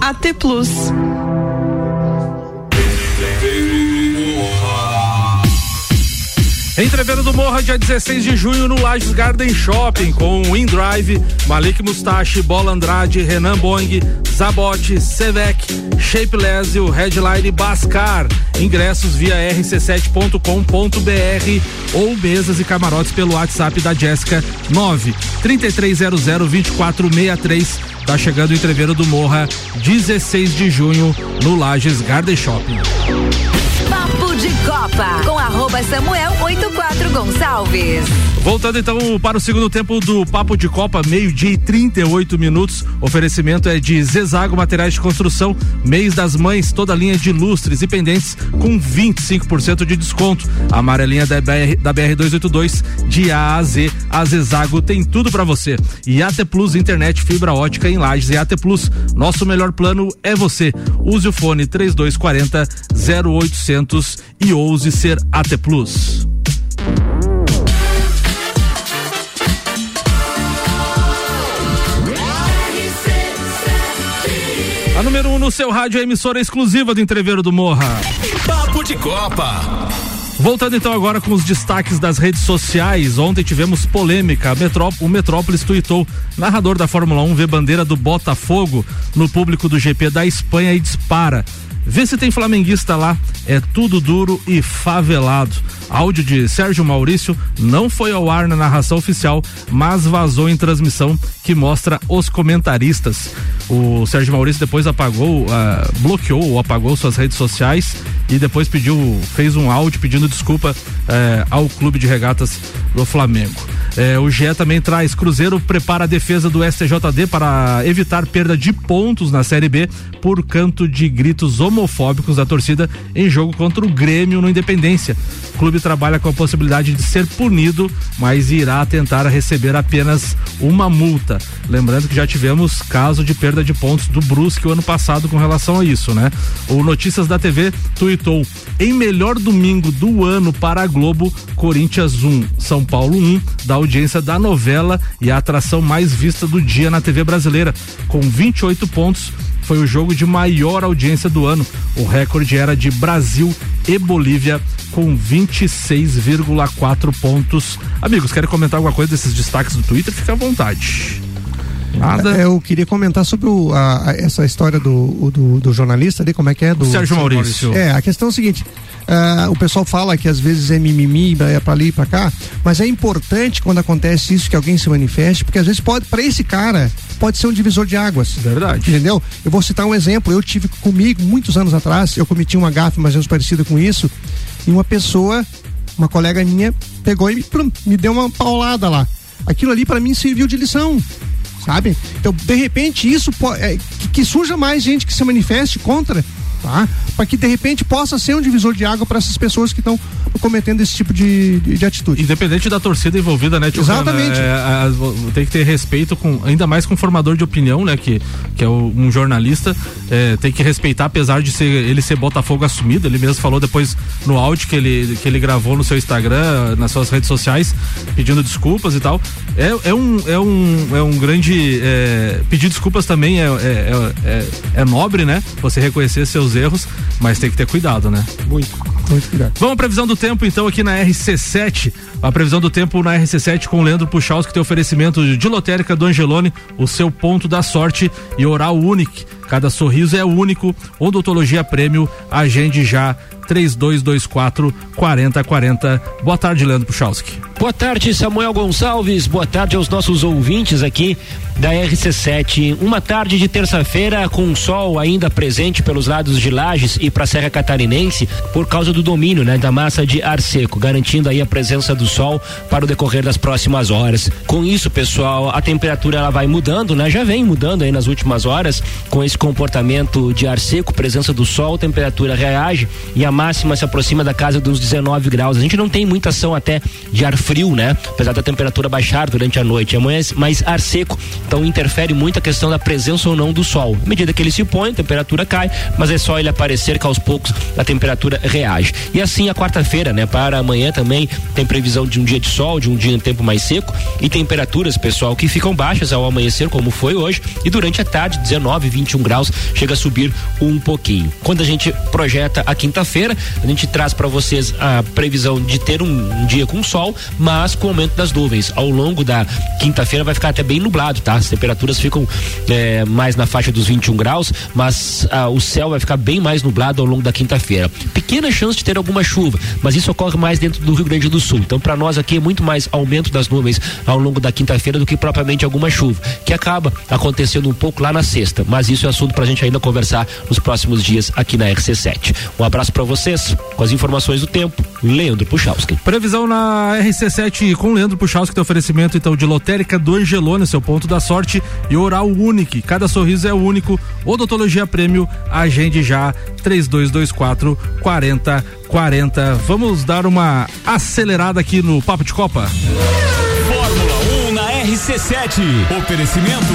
AT Plus. Entreveiro do Morra, dia 16 de junho, no Lages Garden Shopping, com Windrive, Malik Mustache, Bola Andrade, Renan Boing, Zabote, Sevec, Shapeless e o Headline Bascar. Ingressos via rc7.com.br ou mesas e camarotes pelo WhatsApp da Jéssica 9 3300 2463. Tá chegando o Entreveiro do Morra, 16 de junho, no Lages Garden Shopping. Papo de Copa com arroba Samuel 84 Gonçalves. Voltando então para o segundo tempo do Papo de Copa, meio-dia e 38 minutos. Oferecimento é de Zezago Materiais de Construção, mês das mães, toda linha de lustres e pendentes com 25% de desconto. A amarelinha da BR, da BR 282 de A a Z. A Zezago tem tudo para você. E AT Plus internet fibra ótica em Lages e AT Plus. Nosso melhor plano é você. Use o fone 3240 0800 e ouse ser AT Plus. A número 1 um no seu rádio é a emissora exclusiva do Entreveiro do Morra. Papo de Copa. Voltando então agora com os destaques das redes sociais. Ontem tivemos polêmica. Metró o Metrópolis tuitou. Narrador da Fórmula 1 vê bandeira do Botafogo no público do GP da Espanha e dispara. Vê se tem flamenguista lá. É tudo duro e favelado. Áudio de Sérgio Maurício não foi ao ar na narração oficial, mas vazou em transmissão que mostra os comentaristas. O Sérgio Maurício depois apagou, uh, bloqueou ou apagou suas redes sociais e depois pediu, fez um áudio pedindo desculpa uh, ao clube de regatas do Flamengo. Uh, o GE também traz Cruzeiro prepara a defesa do STJD para evitar perda de pontos na Série B por canto de gritos homofóbicos da torcida em jogo contra o Grêmio no Independência. O clube trabalha com a possibilidade de ser punido, mas irá tentar receber apenas uma multa. Lembrando que já tivemos caso de perda de pontos do Brusque o ano passado com relação a isso, né? O Notícias da TV tuitou: em melhor domingo do ano para a Globo, Corinthians 1, São Paulo 1, da audiência da novela e a atração mais vista do dia na TV brasileira, com 28 pontos foi o jogo de maior audiência do ano. O recorde era de Brasil e Bolívia com 26,4 pontos. Amigos, querem comentar alguma coisa desses destaques do Twitter? Fica à vontade. Nada. Eu queria comentar sobre o, a, a, essa história do, do, do, jornalista ali, como é que é? Do Sérgio Maurício. É, a questão é o seguinte: uh, o pessoal fala que às vezes é mimimi, é pra ali e pra cá, mas é importante quando acontece isso que alguém se manifeste, porque às vezes pode, para esse cara, pode ser um divisor de águas. Verdade. Entendeu? Eu vou citar um exemplo. Eu tive comigo, muitos anos atrás, eu cometi uma gafe mais ou menos parecida com isso, e uma pessoa, uma colega minha, pegou e plum, me deu uma paulada lá. Aquilo ali para mim serviu de lição sabe? Então, de repente, isso é, que, que surja mais gente que se manifeste contra, tá? Para que de repente possa ser um divisor de água para essas pessoas que estão cometendo esse tipo de, de, de, atitude. Independente da torcida envolvida, né, tio Exatamente. É, é, tem que ter respeito com, ainda mais com o formador de opinião, né, que, que é o, um jornalista, é, tem que respeitar, apesar de ser, ele ser Botafogo assumido, ele mesmo falou depois no áudio que ele, que ele gravou no seu Instagram, nas suas redes sociais, pedindo desculpas e tal. É, é, um, é, um, é um grande. É, pedir desculpas também é, é, é, é nobre, né? Você reconhecer seus erros, mas tem que ter cuidado, né? Muito, muito cuidado. Vamos à previsão do tempo, então, aqui na RC7. A previsão do tempo na RC7 com Leandro Puchalski, tem oferecimento de lotérica do Angelone, o seu ponto da sorte e oral único. Cada sorriso é único. Odontologia Prêmio, agende já 3224 4040. Boa tarde, Leandro Puchalski. Boa tarde, Samuel Gonçalves. Boa tarde aos nossos ouvintes aqui da RC7. Uma tarde de terça-feira com sol ainda presente pelos lados de Lages e para a Serra Catarinense por causa do domínio, né, da massa de ar seco, garantindo aí a presença do sol para o decorrer das próximas horas. Com isso, pessoal, a temperatura ela vai mudando, né? Já vem mudando aí nas últimas horas com esse comportamento de ar seco, presença do sol, temperatura reage e a máxima se aproxima da casa dos 19 graus. A gente não tem muita ação até de ar frio, né? Apesar da temperatura baixar durante a noite, é mais, mais ar seco então interfere muito a questão da presença ou não do sol. À medida que ele se põe, a temperatura cai, mas é só ele aparecer que aos poucos a temperatura reage. E assim a quarta-feira, né? Para amanhã também tem previsão de um dia de sol, de um dia em tempo mais seco e temperaturas, pessoal, que ficam baixas ao amanhecer, como foi hoje, e durante a tarde, 19, 21 graus, chega a subir um pouquinho. Quando a gente projeta a quinta-feira, a gente traz para vocês a previsão de ter um, um dia com sol, mas com aumento das nuvens. Ao longo da quinta-feira vai ficar até bem nublado, tá? As temperaturas ficam é, mais na faixa dos 21 graus, mas ah, o céu vai ficar bem mais nublado ao longo da quinta-feira. Pequena chance de ter alguma chuva, mas isso ocorre mais dentro do Rio Grande do Sul. Então, para nós aqui é muito mais aumento das nuvens ao longo da quinta-feira do que propriamente alguma chuva, que acaba acontecendo um pouco lá na sexta. Mas isso é assunto pra gente ainda conversar nos próximos dias aqui na RC7. Um abraço para vocês, com as informações do tempo, Leandro Puchalski. Previsão na RC7 com Leandro Puchalski, tem oferecimento então de lotérica do Angelone, seu ponto da sorte, e oral único. Cada sorriso é único. Odontologia Prêmio, agende já 3224 4040. Vamos dar uma acelerada aqui no Papo de Copa. Fórmula 1 na RC7. Oferecimento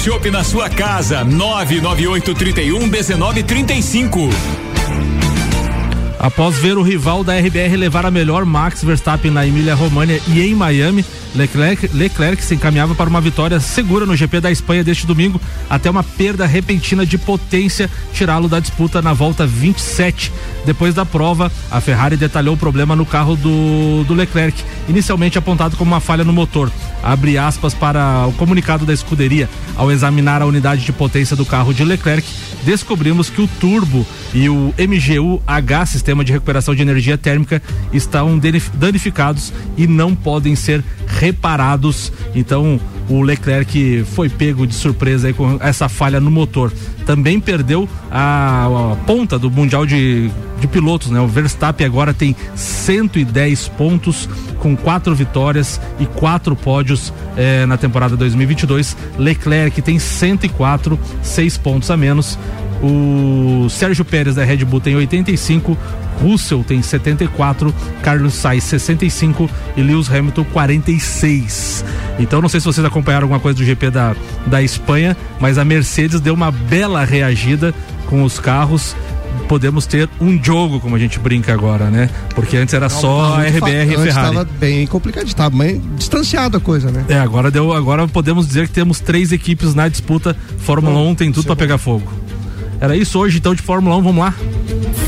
shopping na sua casa. 99831 1935. Após ver o rival da RBR levar a melhor Max Verstappen na Emília România e em Miami, Leclerc, Leclerc se encaminhava para uma vitória segura no GP da Espanha deste domingo, até uma perda repentina de potência tirá-lo da disputa na volta 27. Depois da prova, a Ferrari detalhou o problema no carro do, do Leclerc, inicialmente apontado como uma falha no motor. Abre aspas para o comunicado da escuderia. Ao examinar a unidade de potência do carro de Leclerc, descobrimos que o turbo e o MGU-H, sistema de recuperação de energia térmica, estão danificados e não podem ser reparados. Então, o Leclerc foi pego de surpresa com essa falha no motor. Também perdeu a, a ponta do Mundial de, de Pilotos, né? O Verstappen agora tem 110 pontos com quatro vitórias e quatro pódios eh, na temporada 2022. Leclerc tem 104, seis pontos a menos. O Sérgio Pérez da Red Bull tem 85, Russell tem 74, Carlos Sainz 65 e Lewis Hamilton 46. Então não sei se vocês acompanharam alguma coisa do GP da, da Espanha, mas a Mercedes deu uma bela reagida com os carros podemos ter um jogo, como a gente brinca agora, né? Porque antes era só a RBR e Ferrari. Estava bem complicado, estava bem distanciado a coisa, né? É, agora deu, agora podemos dizer que temos três equipes na disputa. Fórmula 1 tem tudo para pegar fogo. Era isso hoje então de Fórmula 1, vamos lá.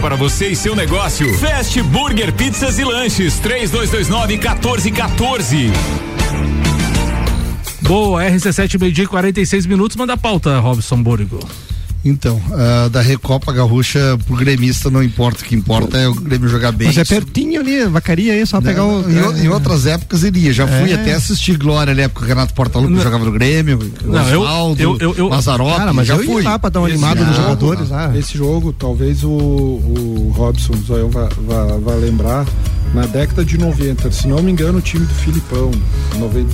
para você e seu negócio. Fast Burger Pizzas e Lanches, 3229 1414. Boa, RC7 meio-dia e 46 minutos, manda a pauta, Robson Borigo. Então, uh, da Recopa Gaúcha pro gremista não importa, o que importa é o Grêmio jogar bem. Mas é pertinho ali, vacaria aí, só pegar o. Em, em, outras épocas iria, já fui é. até assistir Glória na época que o Renato Portaluppi jogava no Grêmio, não, Osvaldo, eu, eu, eu, Mazarope, cara, mas já eu fui. lá pra dar uma animada nos jogadores. Ah. Esse jogo, talvez o, o Robson Zoião vai, vai, vai lembrar, na década de 90, se não me engano, o time do Filipão, 90,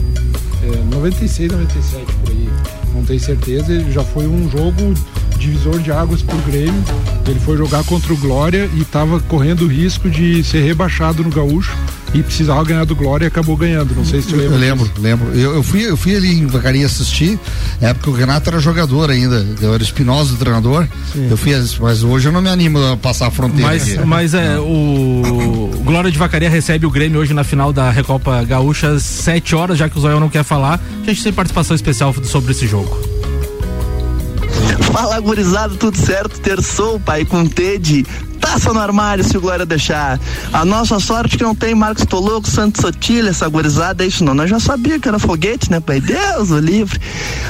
é, 96, 97 por aí, não tenho certeza, ele já foi um jogo divisor de águas pro Grêmio. Ele foi jogar contra o Glória e estava correndo o risco de ser rebaixado no Gaúcho e precisava ganhar do Glória e acabou ganhando. Não sei se tu lembra. Eu lembro, disso. lembro. Eu, eu, fui, eu fui ali em Vacaria assistir, é porque o Renato era jogador ainda, eu era espinoso do treinador. Sim. Eu fui, mas hoje eu não me animo a passar a fronteira. Mas, aqui. mas é, o Glória de Vacaria recebe o Grêmio hoje na final da Recopa Gaúcha às 7 horas, já que o Zóio não quer falar. A gente tem participação especial sobre esse jogo. Fala gurizada, tudo certo? Terçou, pai, com Tede. Taça no armário se o Glória deixar. A nossa sorte que não tem Marcos Toloco, Santos Sotilha, essa gurizada, isso não. Nós já sabia que era foguete, né, pai? Deus o livre.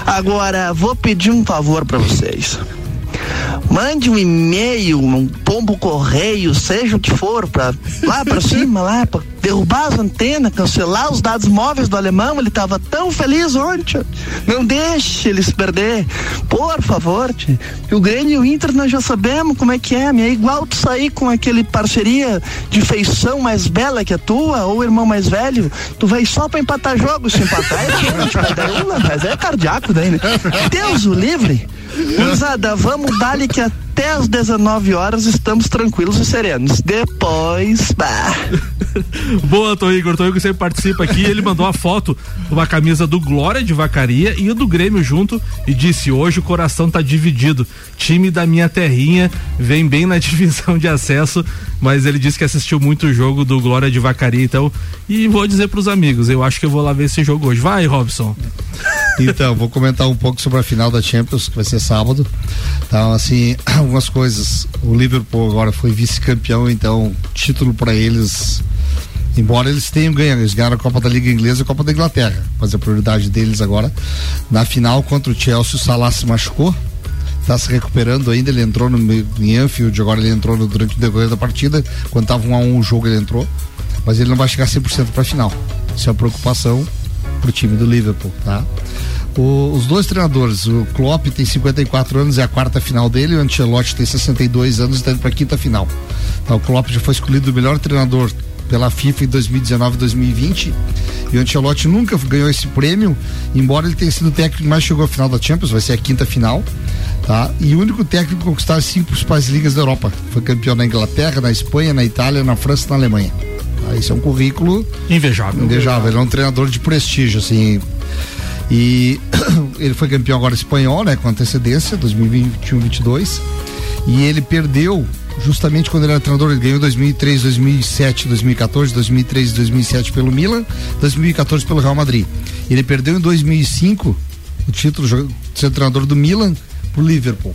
Agora, vou pedir um favor para vocês. Mande um e-mail, um pombo correio, seja o que for, pra, lá pra cima, lá pra derrubar as antenas, cancelar os dados móveis do alemão, ele estava tão feliz ontem. Não deixe ele se perder. Por favor, tio. o Grêmio e o Inter nós já sabemos como é que é, é igual tu sair com aquele parceria de feição mais bela que a tua, ou irmão mais velho, tu vai só pra empatar jogos, se empatar é mas é cardíaco daí, né? Deus o livre. Gurizada, vamos dar-lhe que até às 19 horas estamos tranquilos e serenos. Depois, bah. Boa, Tô Igor. Tô Igor sempre participa aqui. Ele mandou a foto de uma camisa do Glória de Vacaria e o do Grêmio junto e disse: Hoje o coração tá dividido. Time da minha terrinha vem bem na divisão de acesso, mas ele disse que assistiu muito o jogo do Glória de Vacaria, então. E vou dizer pros amigos: eu acho que eu vou lá ver esse jogo hoje. Vai, Robson. Então, vou comentar um pouco sobre a final da Champions, que vai ser sábado. Então, assim, algumas coisas. O Liverpool agora foi vice-campeão, então, título para eles. Embora eles tenham ganho, eles ganharam a Copa da Liga Inglesa e a Copa da Inglaterra. Mas a prioridade deles agora. Na final contra o Chelsea, o Salah se machucou. Está se recuperando ainda. Ele entrou no em Anfield, agora ele entrou no, durante o decorrer da partida. Quando estava um a um o jogo, ele entrou. Mas ele não vai chegar 100% para a final. Isso é uma preocupação pro time do Liverpool, tá? O, os dois treinadores, o Klopp tem 54 anos, é a quarta final dele, o Ancelotti tem 62 anos e está indo para a quinta final. Tá, o Klopp já foi escolhido o melhor treinador pela FIFA em 2019 e 2020 e o Ancelotti nunca ganhou esse prêmio, embora ele tenha sido o técnico que mais chegou à final da Champions, vai ser a quinta final, tá? E o único técnico a conquistar cinco principais ligas da Europa. Foi campeão na Inglaterra, na Espanha, na Itália, na França e na Alemanha. Tá? Esse é um currículo invejável. Invejável, ele é um treinador de prestígio, assim. E ele foi campeão agora espanhol, né, com antecedência, 2021-22. E ele perdeu justamente quando ele era treinador, ele ganhou 2003, 2007, 2014, 2003 e 2007 pelo Milan, 2014 pelo Real Madrid. Ele perdeu em 2005 o título de ser treinador do Milan pro Liverpool.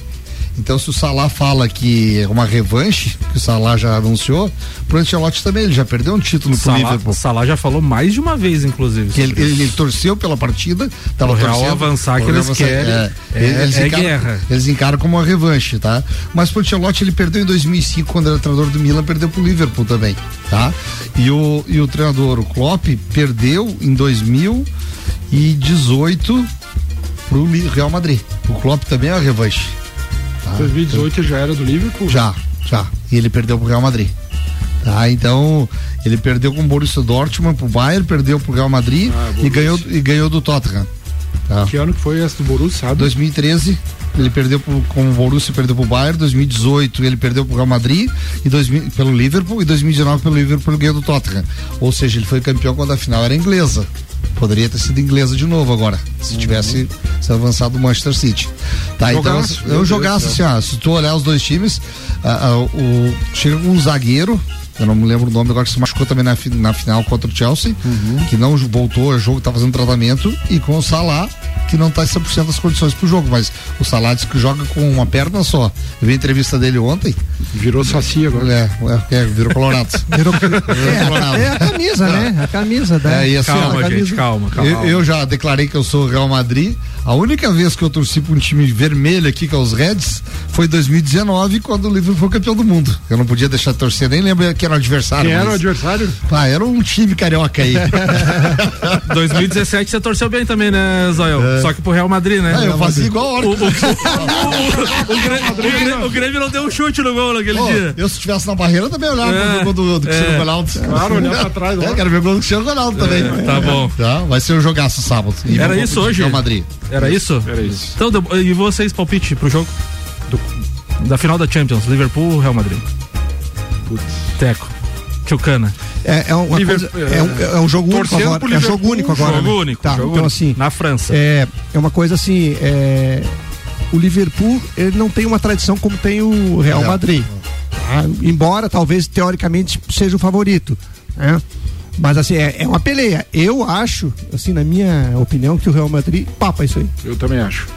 Então, se o Salah fala que é uma revanche, que o Salah já anunciou, pro Ancelotti também, ele já perdeu um título pro Salah, Liverpool. O Salah já falou mais de uma vez, inclusive. Que ele, ele, ele torceu pela partida, tava O Real torcendo, avançar que eles querem, é- é encaram, guerra. Eles encaram como uma revanche, tá? Mas pro Ancelotti ele perdeu em 2005 quando era treinador do Milan, perdeu pro Liverpool também, tá? E o, e o treinador, o Klopp, perdeu em 2018 pro Real Madrid. O Klopp também é uma revanche. Tá? 2018 ele já era do Liverpool? Já, já. E ele perdeu pro Real Madrid. Tá, então ele perdeu com o Borussia Dortmund pro Bayern, perdeu pro Real Madrid Ah, e ganhou e ganhou do Tottenham. Tá. Que ano que foi essa do Borussia, sabe? 2013 ele perdeu pro, com o Borussia perdeu pro Bayern, 2018 ele perdeu pro Real Madrid e 2000, pelo Liverpool e 2019 pelo Liverpool ganhou do Tottenham. Ou seja, ele foi campeão quando a final era inglesa. Poderia ter sido inglesa de novo agora, se tivesse se avançado o Manchester City. Tá, Jogaço, então eu jogasse assim, ó, se tu olhar os dois times, ah, ah, o, chega um zagueiro, eu não me lembro o nome agora que se machucou também na, na final contra o Chelsea, que não voltou ao jogo, tá fazendo tratamento, e com o Salah, que não tá em 100% das condições pro jogo, mas o Salah diz que joga com uma perna só. Eu vi a entrevista dele ontem. Virou saci agora. É, é, é, virou colorado. Virou, colorado. é, a camisa, né? A camisa da. É, e assim, Calma, gente, camisa- calma, calma. Eu, eu já declarei que eu sou Real Madrid. A única vez que eu torci para um time vermelho aqui, que é os Reds, foi em 2019, quando o Liverpool foi campeão do mundo. Eu não podia deixar de torcer, nem lembro quem era o adversário. Quem era o mas- adversário? Ah, era um time carioca aí. 2017 você torceu bem também, né, Zoel? Só que pro Real Madrid, né? Ah, eu fazia igual a hora. O, o, o, o, o Grêmio, o o não deu um chute no gol naquele Pô, dia. eu se estivesse na barreira também olhava É, pro gol do, do Cristiano é. Ronaldo. Claro, olhar pra trás, É, quero ver o gol do Cristiano Ronaldo também. tá bom. Tá, vai ser um jogaço sábado. E Era isso hoje? Real Madrid. Era isso? Era isso. Então, e vocês, palpite pro jogo? Da final da Champions, Liverpool Real Madrid. Teco. Tchucana. É, é uma coisa, é, um, é um jogo único agora. É um jogo único agora. jogo né? único. Tá, jogo então único. assim, Na França. é, é uma coisa assim, é, o Liverpool ele não tem uma tradição como tem o Real Real. Madrid. tá? Embora talvez teoricamente seja o favorito, né? Mas assim, é, é uma peleia. Eu acho, assim, na minha opinião, que o Real Madrid papa isso aí. Eu também acho.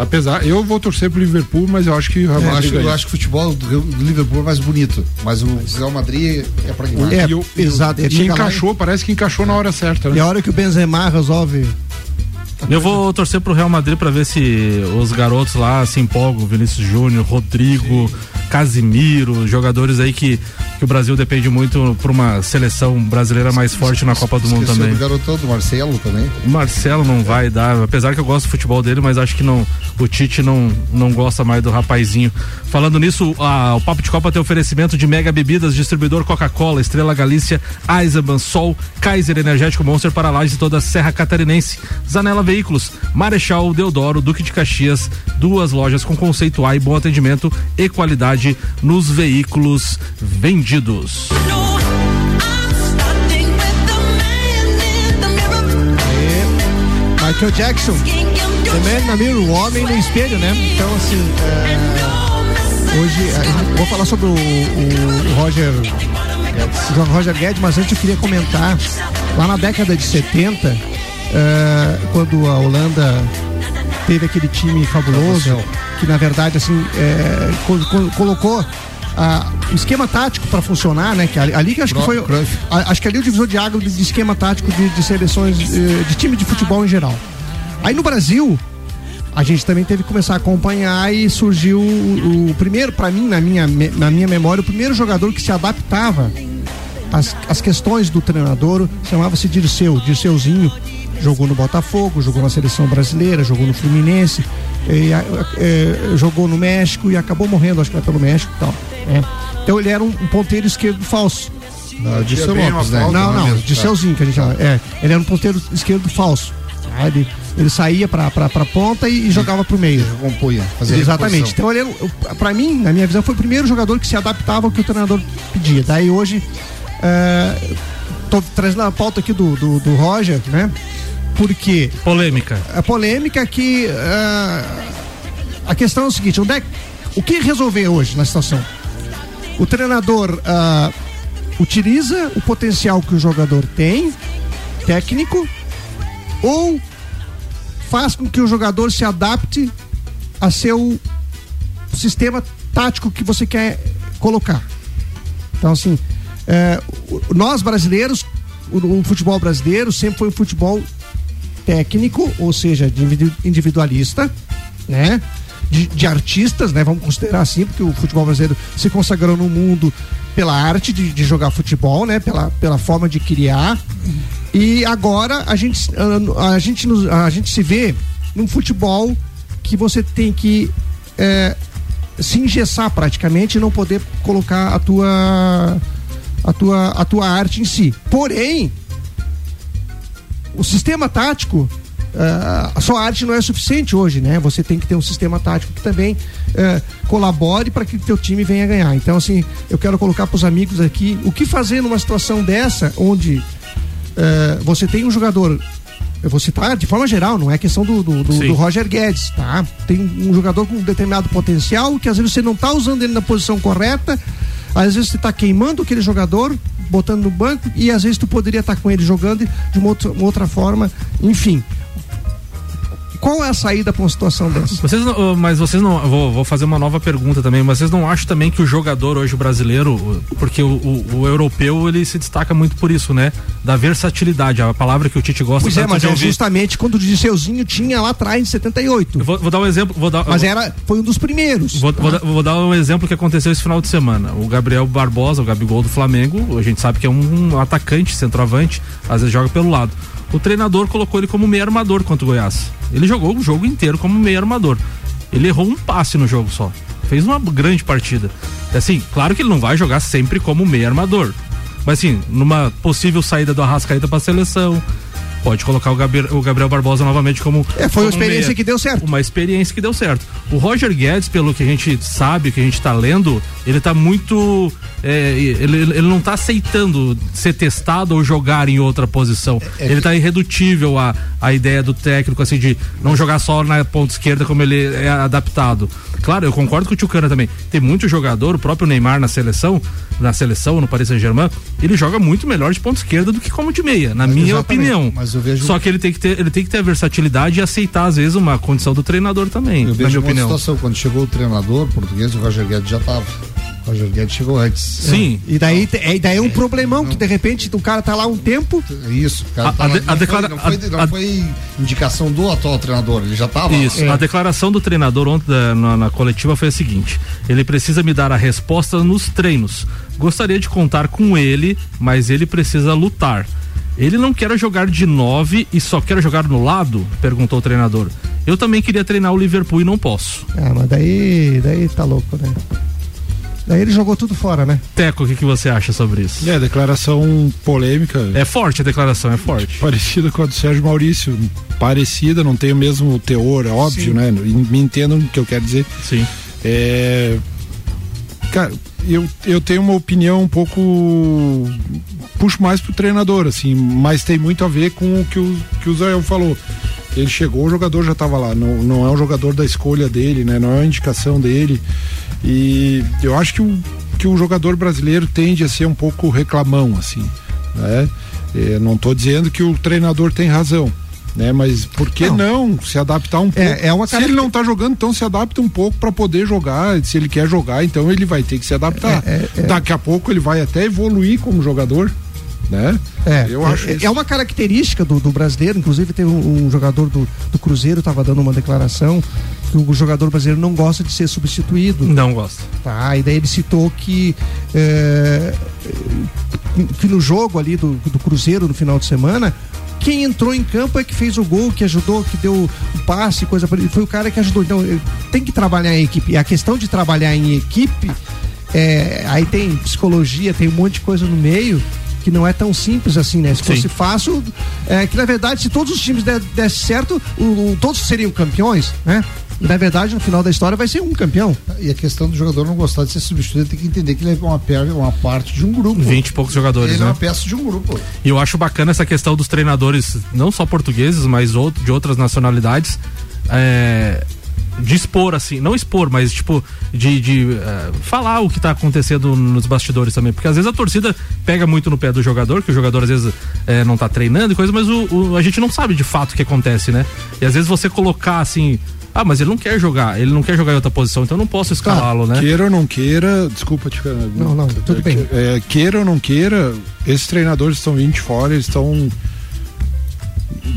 Apesar, eu vou torcer pro Liverpool, mas eu acho que o Real Eu Madrid eu acho que o futebol do Liverpool é mais bonito, mas o Real Madrid é pragmático. É, E e o- exato. E lá encaixou, parece que encaixou na hora certa, E né? a hora que o Benzema resolve Eu vou torcer pro Real Madrid pra ver se os garotos lá se empolgam, Vinícius Júnior, Rodrigo, Casimiro, jogadores aí que que o Brasil depende muito por uma seleção brasileira mais forte na Copa do Mundo também. do garotão do Marcelo também. O Marcelo não vai dar, apesar que eu gosto do futebol dele, mas acho que não, o Tite não, não gosta mais do rapazinho. Falando nisso, a- o Papo de Copa tem oferecimento de Mega Bebidas, distribuidor Coca-Cola, Estrela Galícia, Eisenbahn, Sol, Kaiser Energético Monster para Lages e toda a Serra Catarinense. Zanela Veículos, Marechal Deodoro, Duque de Caxias, duas lojas com conceito A e bom atendimento e qualidade nos veículos vendidos. Michael Jackson, The Man na Mirror, o homem no espelho, né? Então, assim, é, hoje, é, vou falar sobre o, o- Roger o Roger Guedes, mas antes eu queria comentar, lá na década de 70, é, quando a Holanda teve aquele time fabuloso, que na verdade, assim, é, co- co- colocou ah, o esquema tático para funcionar, né? Que ali, ali que acho que foi. a- acho que ali o divisor de água de, de esquema tático de, de seleções, eh, de time de futebol em geral. Aí no Brasil, a gente também teve que começar a acompanhar e surgiu o, o primeiro, para mim, na minha, na minha memória, o primeiro jogador que se adaptava às, às questões do treinador chamava-se Dirceu, Dirceuzinho. Jogou no Botafogo, jogou na seleção brasileira, jogou no Fluminense, e, eh, jogou no México e acabou morrendo, acho que lá pelo México e tal. né? Então ele era um, um ponteiro esquerdo falso. Não, Dirceu Lopes, né? Não, Não é não, mesmo? Dirceuzinho que a gente chama. É, ele era um ponteiro esquerdo falso. tá? Ele, ele saía pra, pra, pra ponta e, e jogava pro meio. Compunha, fazia Exatamente. Então ele era, pra mim, na minha visão, foi o primeiro jogador que se adaptava ao que o treinador pedia. Daí hoje, é, tô trazendo a pauta aqui do, do, do Roger, né? Porque. Polêmica. A polêmica que. é, a questão é o seguinte: onde é, o que resolver hoje na situação? O treinador ah, utiliza o potencial que o jogador tem, técnico, ou faz com que o jogador se adapte a seu sistema tático que você quer colocar. Então, assim, é, nós brasileiros, o, o futebol brasileiro sempre foi um futebol técnico, ou seja, de individu- individualista, né? De, de artistas, né? Vamos considerar assim, porque o futebol brasileiro se consagrou no mundo pela arte de, de jogar futebol, né? Pela, pela forma de criar. E agora a gente, ah, a, gente, nos- a gente se vê num futebol que você tem que é, se engessar praticamente e não poder colocar a tua a tua a tua arte em si. Porém, o sistema tático ah, a sua arte não é suficiente hoje, né? Você tem que ter um sistema tático que também eh, colabore para que o teu time venha ganhar. Então, assim, eu quero colocar para os amigos aqui o que fazer numa situação dessa, onde eh, você tem um jogador eu vou citar de forma geral, não é questão do, do, do- do Roger Guedes, tá? Tem um jogador com um determinado potencial que às vezes você não tá usando ele na posição correta, às vezes você tá queimando aquele jogador, botando no banco, e às vezes tu poderia estar com ele jogando de uma outra, uma outra forma, enfim. Qual é a saída para uma situação dessa? Vocês não, mas vocês não. Vou, vou fazer uma nova pergunta também. Mas vocês não acham também que o jogador hoje brasileiro, porque o, o- o europeu ele se destaca muito por isso, né? Da versatilidade, a palavra que o Tite gosta Pois é, mas de é ouvir. justamente quando o Disseuzinho tinha lá atrás, em 78. Vou, vou dar um exemplo. Vou dar, Mas vou- era, foi um dos primeiros. Vou, vou dar- vou dar um exemplo que aconteceu esse final de semana. O Gabriel Barbosa, o Gabigol do Flamengo, a gente sabe que é um, um atacante, centroavante, às vezes joga pelo lado. O treinador colocou ele como meio armador contra o Goiás. Ele jogou o jogo inteiro como meio armador. Ele errou um passe no jogo só. Fez uma grande partida. Assim, claro que ele não vai jogar sempre como meio armador. Mas assim, numa possível saída do Arrascaeta pra seleção, pode colocar o, Gabriel Barbosa novamente como. É, foi uma como experiência meia. que deu certo. Uma experiência que deu certo. O Roger Guedes, pelo que a gente sabe, que a gente tá lendo, ele tá muito. É, ele, ele não tá aceitando ser testado ou jogar em outra posição. ele tá irredutível à, à ideia do técnico, assim, de não jogar só na ponta esquerda como ele é adaptado. Claro, eu concordo com o Tchucana também. Tem muito jogador, o próprio Neymar na seleção, na seleção, no Paris Saint-Germain, ele joga muito melhor de ponta esquerda do que como de meia, na minha Exatamente. opinião. Mas eu vejo- Só que ele tem que ter, ele tem que ter a versatilidade e aceitar às vezes uma condição do treinador também, Eu na minha opinião. situação, quando chegou o treinador português, o Roger Guedes já estava Roger Guedes chegou antes. Sim. E daí, é, e daí é um problemão que de repente o cara tá lá um tempo. Isso, o cara A- tá a lá- de- a não, declara- foi, não, foi, a- não a- foi indicação do atual treinador, ele já tava. Isso. lá. A declaração do treinador ontem da- na, na coletiva foi a seguinte: ele precisa me dar a resposta nos treinos. Gostaria de contar com ele, mas ele precisa lutar. Ele não quer jogar de nove e só quer jogar no lado? Perguntou o treinador. Eu também queria treinar o Liverpool e não posso. Ah, mas daí, daí tá louco, né? Daí ele jogou tudo fora, né? Teco, o que, que você acha sobre isso? É, declaração polêmica. É forte a declaração, é forte. Parecida com a do Sérgio Maurício. Parecida, não tem o mesmo teor, é óbvio, Sim. né? Me entendam o que eu quero dizer. Sim. É. Cara, eu, eu tenho uma opinião um pouco. Puxo mais pro treinador, assim, mas tem muito a ver com o que o, que o Zael falou. Ele chegou, o jogador já estava lá. Não, não é um jogador da escolha dele, né? Não é uma indicação dele. E eu acho que o, que o jogador brasileiro tende a ser um pouco reclamão, assim. Né? É, não estou dizendo que o treinador tem razão. Né, mas por que não, se adaptar um pouco? é uma se ele não tá jogando, então se adapta um pouco para poder jogar. Se ele quer jogar, então ele vai ter que se adaptar. É, Daqui a pouco ele vai até evoluir como jogador, né? É, Eu acho é, isso. é uma característica do, do brasileiro, inclusive teve um, um jogador do, do Cruzeiro estava dando uma declaração que o jogador brasileiro não gosta de ser substituído. Não gosta. Tá, e daí ele citou que é, que no jogo ali do, do Cruzeiro no final de semana quem entrou em campo é que fez o gol, que ajudou, que deu o passe, coisa para ele. Foi o cara que ajudou. Então, tem que trabalhar em equipe. E a questão de trabalhar em equipe, é, aí tem psicologia, tem um monte de coisa no meio que não é tão simples assim, né? Se Sim. fosse fácil, é que na verdade, se todos os times der, desse certo, o- o- todos seriam campeões, né? Na verdade, no final da história, vai ser um campeão. E a questão do jogador não gostar de ser substituído, tem que entender que ele é uma, per- uma parte de um grupo. 20 e poucos jogadores, Ele é né? uma peça de um grupo. E eu acho bacana essa questão dos treinadores, não só portugueses, mas outro, de outras nacionalidades, é, de expor, assim, não expor, mas tipo, de, de é, falar o que tá acontecendo nos bastidores também. Porque às vezes a torcida pega muito no pé do jogador, que o jogador às vezes é, não tá treinando e coisa, mas o, o- a gente não sabe de fato o que acontece, né? E às vezes você colocar assim. Ah, mas ele não quer jogar, ele não quer jogar em outra posição, então eu não posso escalá-lo, né? Queira ou não queira, desculpa te Não, não, tudo bem. É, queira ou não queira, esses treinadores estão vindo de fora, eles estão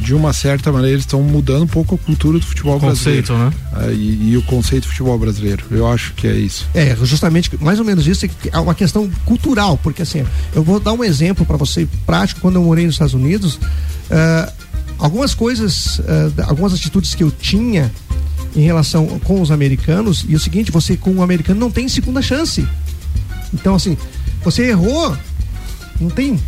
de uma certa maneira eles estão mudando um pouco a cultura do futebol O conceito, brasileiro. né? e, e o conceito do futebol brasileiro. Eu acho que é isso. É, justamente, mais ou menos isso é uma questão cultural, porque assim, eu vou dar um exemplo para você prático, quando eu morei nos Estados Unidos, ah, algumas coisas, ah, algumas atitudes que eu tinha em relação com os americanos, e o seguinte, você com o americano não tem segunda chance. Então, assim, você errou, não tem,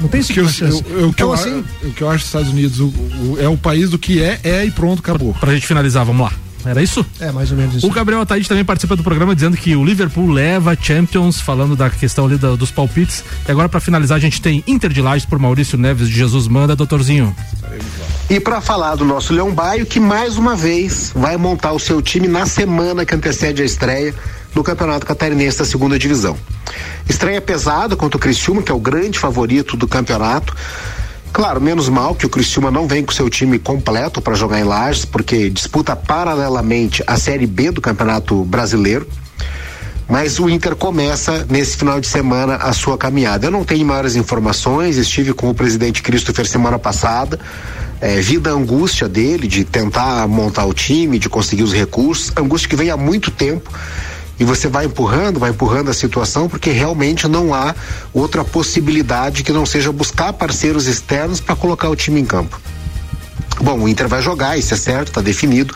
não tem O que eu, segunda chance. eu- eu- o que então, eu, assim, o que eu acho dos Estados Unidos o- o- é o país do que é, é e pronto, acabou. Pra gente finalizar, vamos lá. Era isso? é mais ou menos isso. O Gabriel Ataíde também participa do programa dizendo que o Liverpool leva Champions, falando da questão ali da- dos palpites. E agora, pra finalizar, a gente tem Inter de Lages por Maurício Neves de Jesus Manda, doutorzinho. E para falar do nosso Leão Baio, que mais uma vez vai montar o seu time na semana que antecede a estreia do Campeonato Catarinense da segunda divisão. Estreia pesada contra o Criciúma, que é o grande favorito do campeonato. Claro, menos mal que o Criciúma não vem com seu time completo para jogar em Lages, porque disputa paralelamente a Série B do Campeonato Brasileiro. Mas o Inter começa nesse final de semana a sua caminhada. Eu não tenho maiores informações, estive com o presidente Christopher semana passada, é, vi da angústia dele de tentar montar o time, de conseguir os recursos, angústia que vem há muito tempo. E você vai empurrando, vai empurrando a situação, porque realmente não há outra possibilidade que não seja buscar parceiros externos para colocar o time em campo. Bom, o Inter vai jogar, isso é certo, está definido.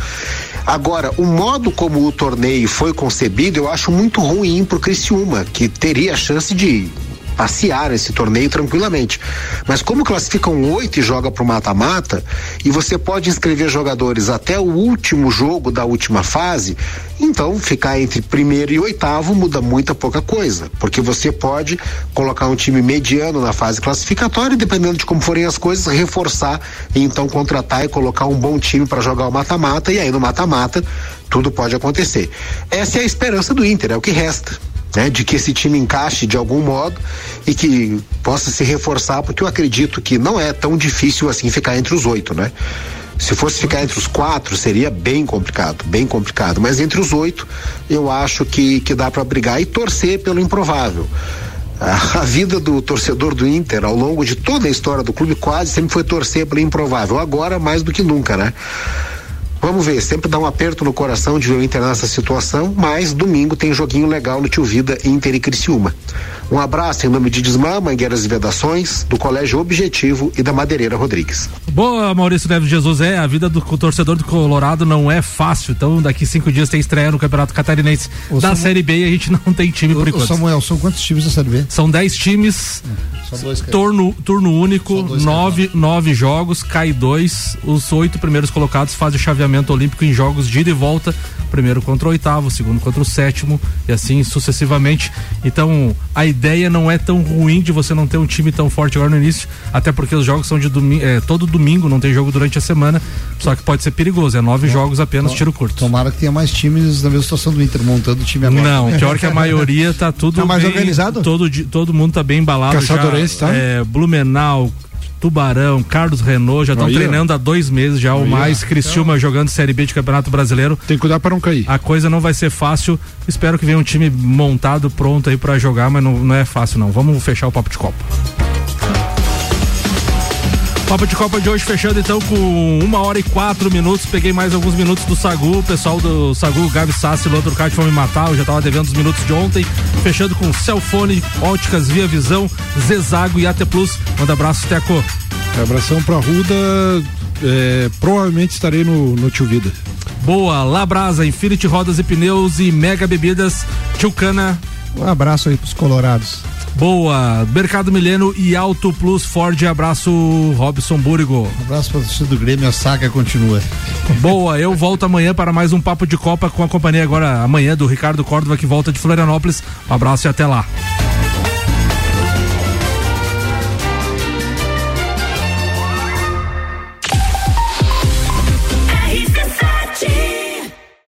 Agora, o modo como o torneio foi concebido, eu acho muito ruim pro Criciúma, que teria a chance de passear esse torneio tranquilamente. Mas como classificam oito e joga pro mata-mata, e você pode inscrever jogadores até o último jogo da última fase, então ficar entre primeiro e oitavo muda muita pouca coisa, porque você pode colocar um time mediano na fase classificatória, e dependendo de como forem as coisas, reforçar e então contratar e colocar um bom time para jogar o mata-mata, e aí no mata-mata tudo pode acontecer. Essa é a esperança do Inter, é o que resta né, de que esse time encaixe de algum modo e que possa se reforçar, porque eu acredito que não é tão difícil assim ficar entre os oito, né? Se fosse ficar entre os quatro, seria bem complicado, bem complicado. Mas entre os oito, eu acho que, que dá para brigar e torcer pelo improvável. A, a vida do torcedor do Inter ao longo de toda a história do clube quase sempre foi torcer pelo improvável. Agora mais do que nunca, né? Vamos ver, sempre dá um aperto no coração de ver o Inter nessa situação, mas domingo tem joguinho legal no Tio Vida Inter e Criciúma. Um abraço em nome de Desmã, Mangueiras e Vedações, do Colégio Objetivo e da Madeireira Rodrigues. Boa, Maurício Neves Jesus. É, a vida do torcedor do Colorado não é fácil. Então, daqui cinco dias tem estreia no Campeonato Catarinense Ô, da Samuel- Série B e a gente não tem time por Ô, enquanto. Samuel, são quantos times da Série B? São dez times, Só dois, turno, turno único, nove, nove jogos, cai dois. Os oito primeiros colocados fazem o chaveamento olímpico em jogos de ida e volta. Primeiro contra o oitavo, segundo contra o sétimo e assim sucessivamente. Então a ideia não é tão ruim de você não ter um time tão forte agora no início, até porque os jogos são de domingo, é, todo domingo, não tem jogo durante a semana. Só que pode ser perigoso, é nove jogos apenas, tiro curto. Tomara que tenha mais times na mesma situação do Inter, montando o time agora. Não, pior que a maioria tá tudo Tá mais bem- organizado? Todo, todo mundo tá bem embalado. Caçadorense, já, tá? É, Blumenau, Tubarão, Carlos Renault, já estão treinando há dois meses já, o mais Criciúma jogando Série B de Campeonato Brasileiro. Tem que cuidar para não cair. A coisa não vai ser fácil. Espero que venha um time montado, pronto aí pra jogar, mas não, não é fácil não. Vamos fechar o papo de Copa. Papo de Copa de hoje fechando então com uma hora e quatro minutos. Peguei mais alguns minutos do Sagu. O pessoal do Sagu, Gabi Sassi e Lô Trucati vão me matar. Eu já tava devendo os minutos de ontem. Fechando com Celfone, Óticas Via Visão, Zezago e AT Plus. Manda abraço, Teco. Abração pra Ruda. é, provavelmente estarei no, no Tio Vida. Boa, Labrasa, Infinity Rodas e Pneus e Mega Bebidas, Tchucana. Um abraço aí pros colorados. Boa, Mercado Mileno e Auto Plus Ford. Abraço, Robson Búrigo. abraço para o do Grêmio, a saga continua. Boa, eu volto amanhã para mais um Papo de Copa com a companhia agora amanhã do Ricardo Córdova que volta de Florianópolis. Um abraço e até lá.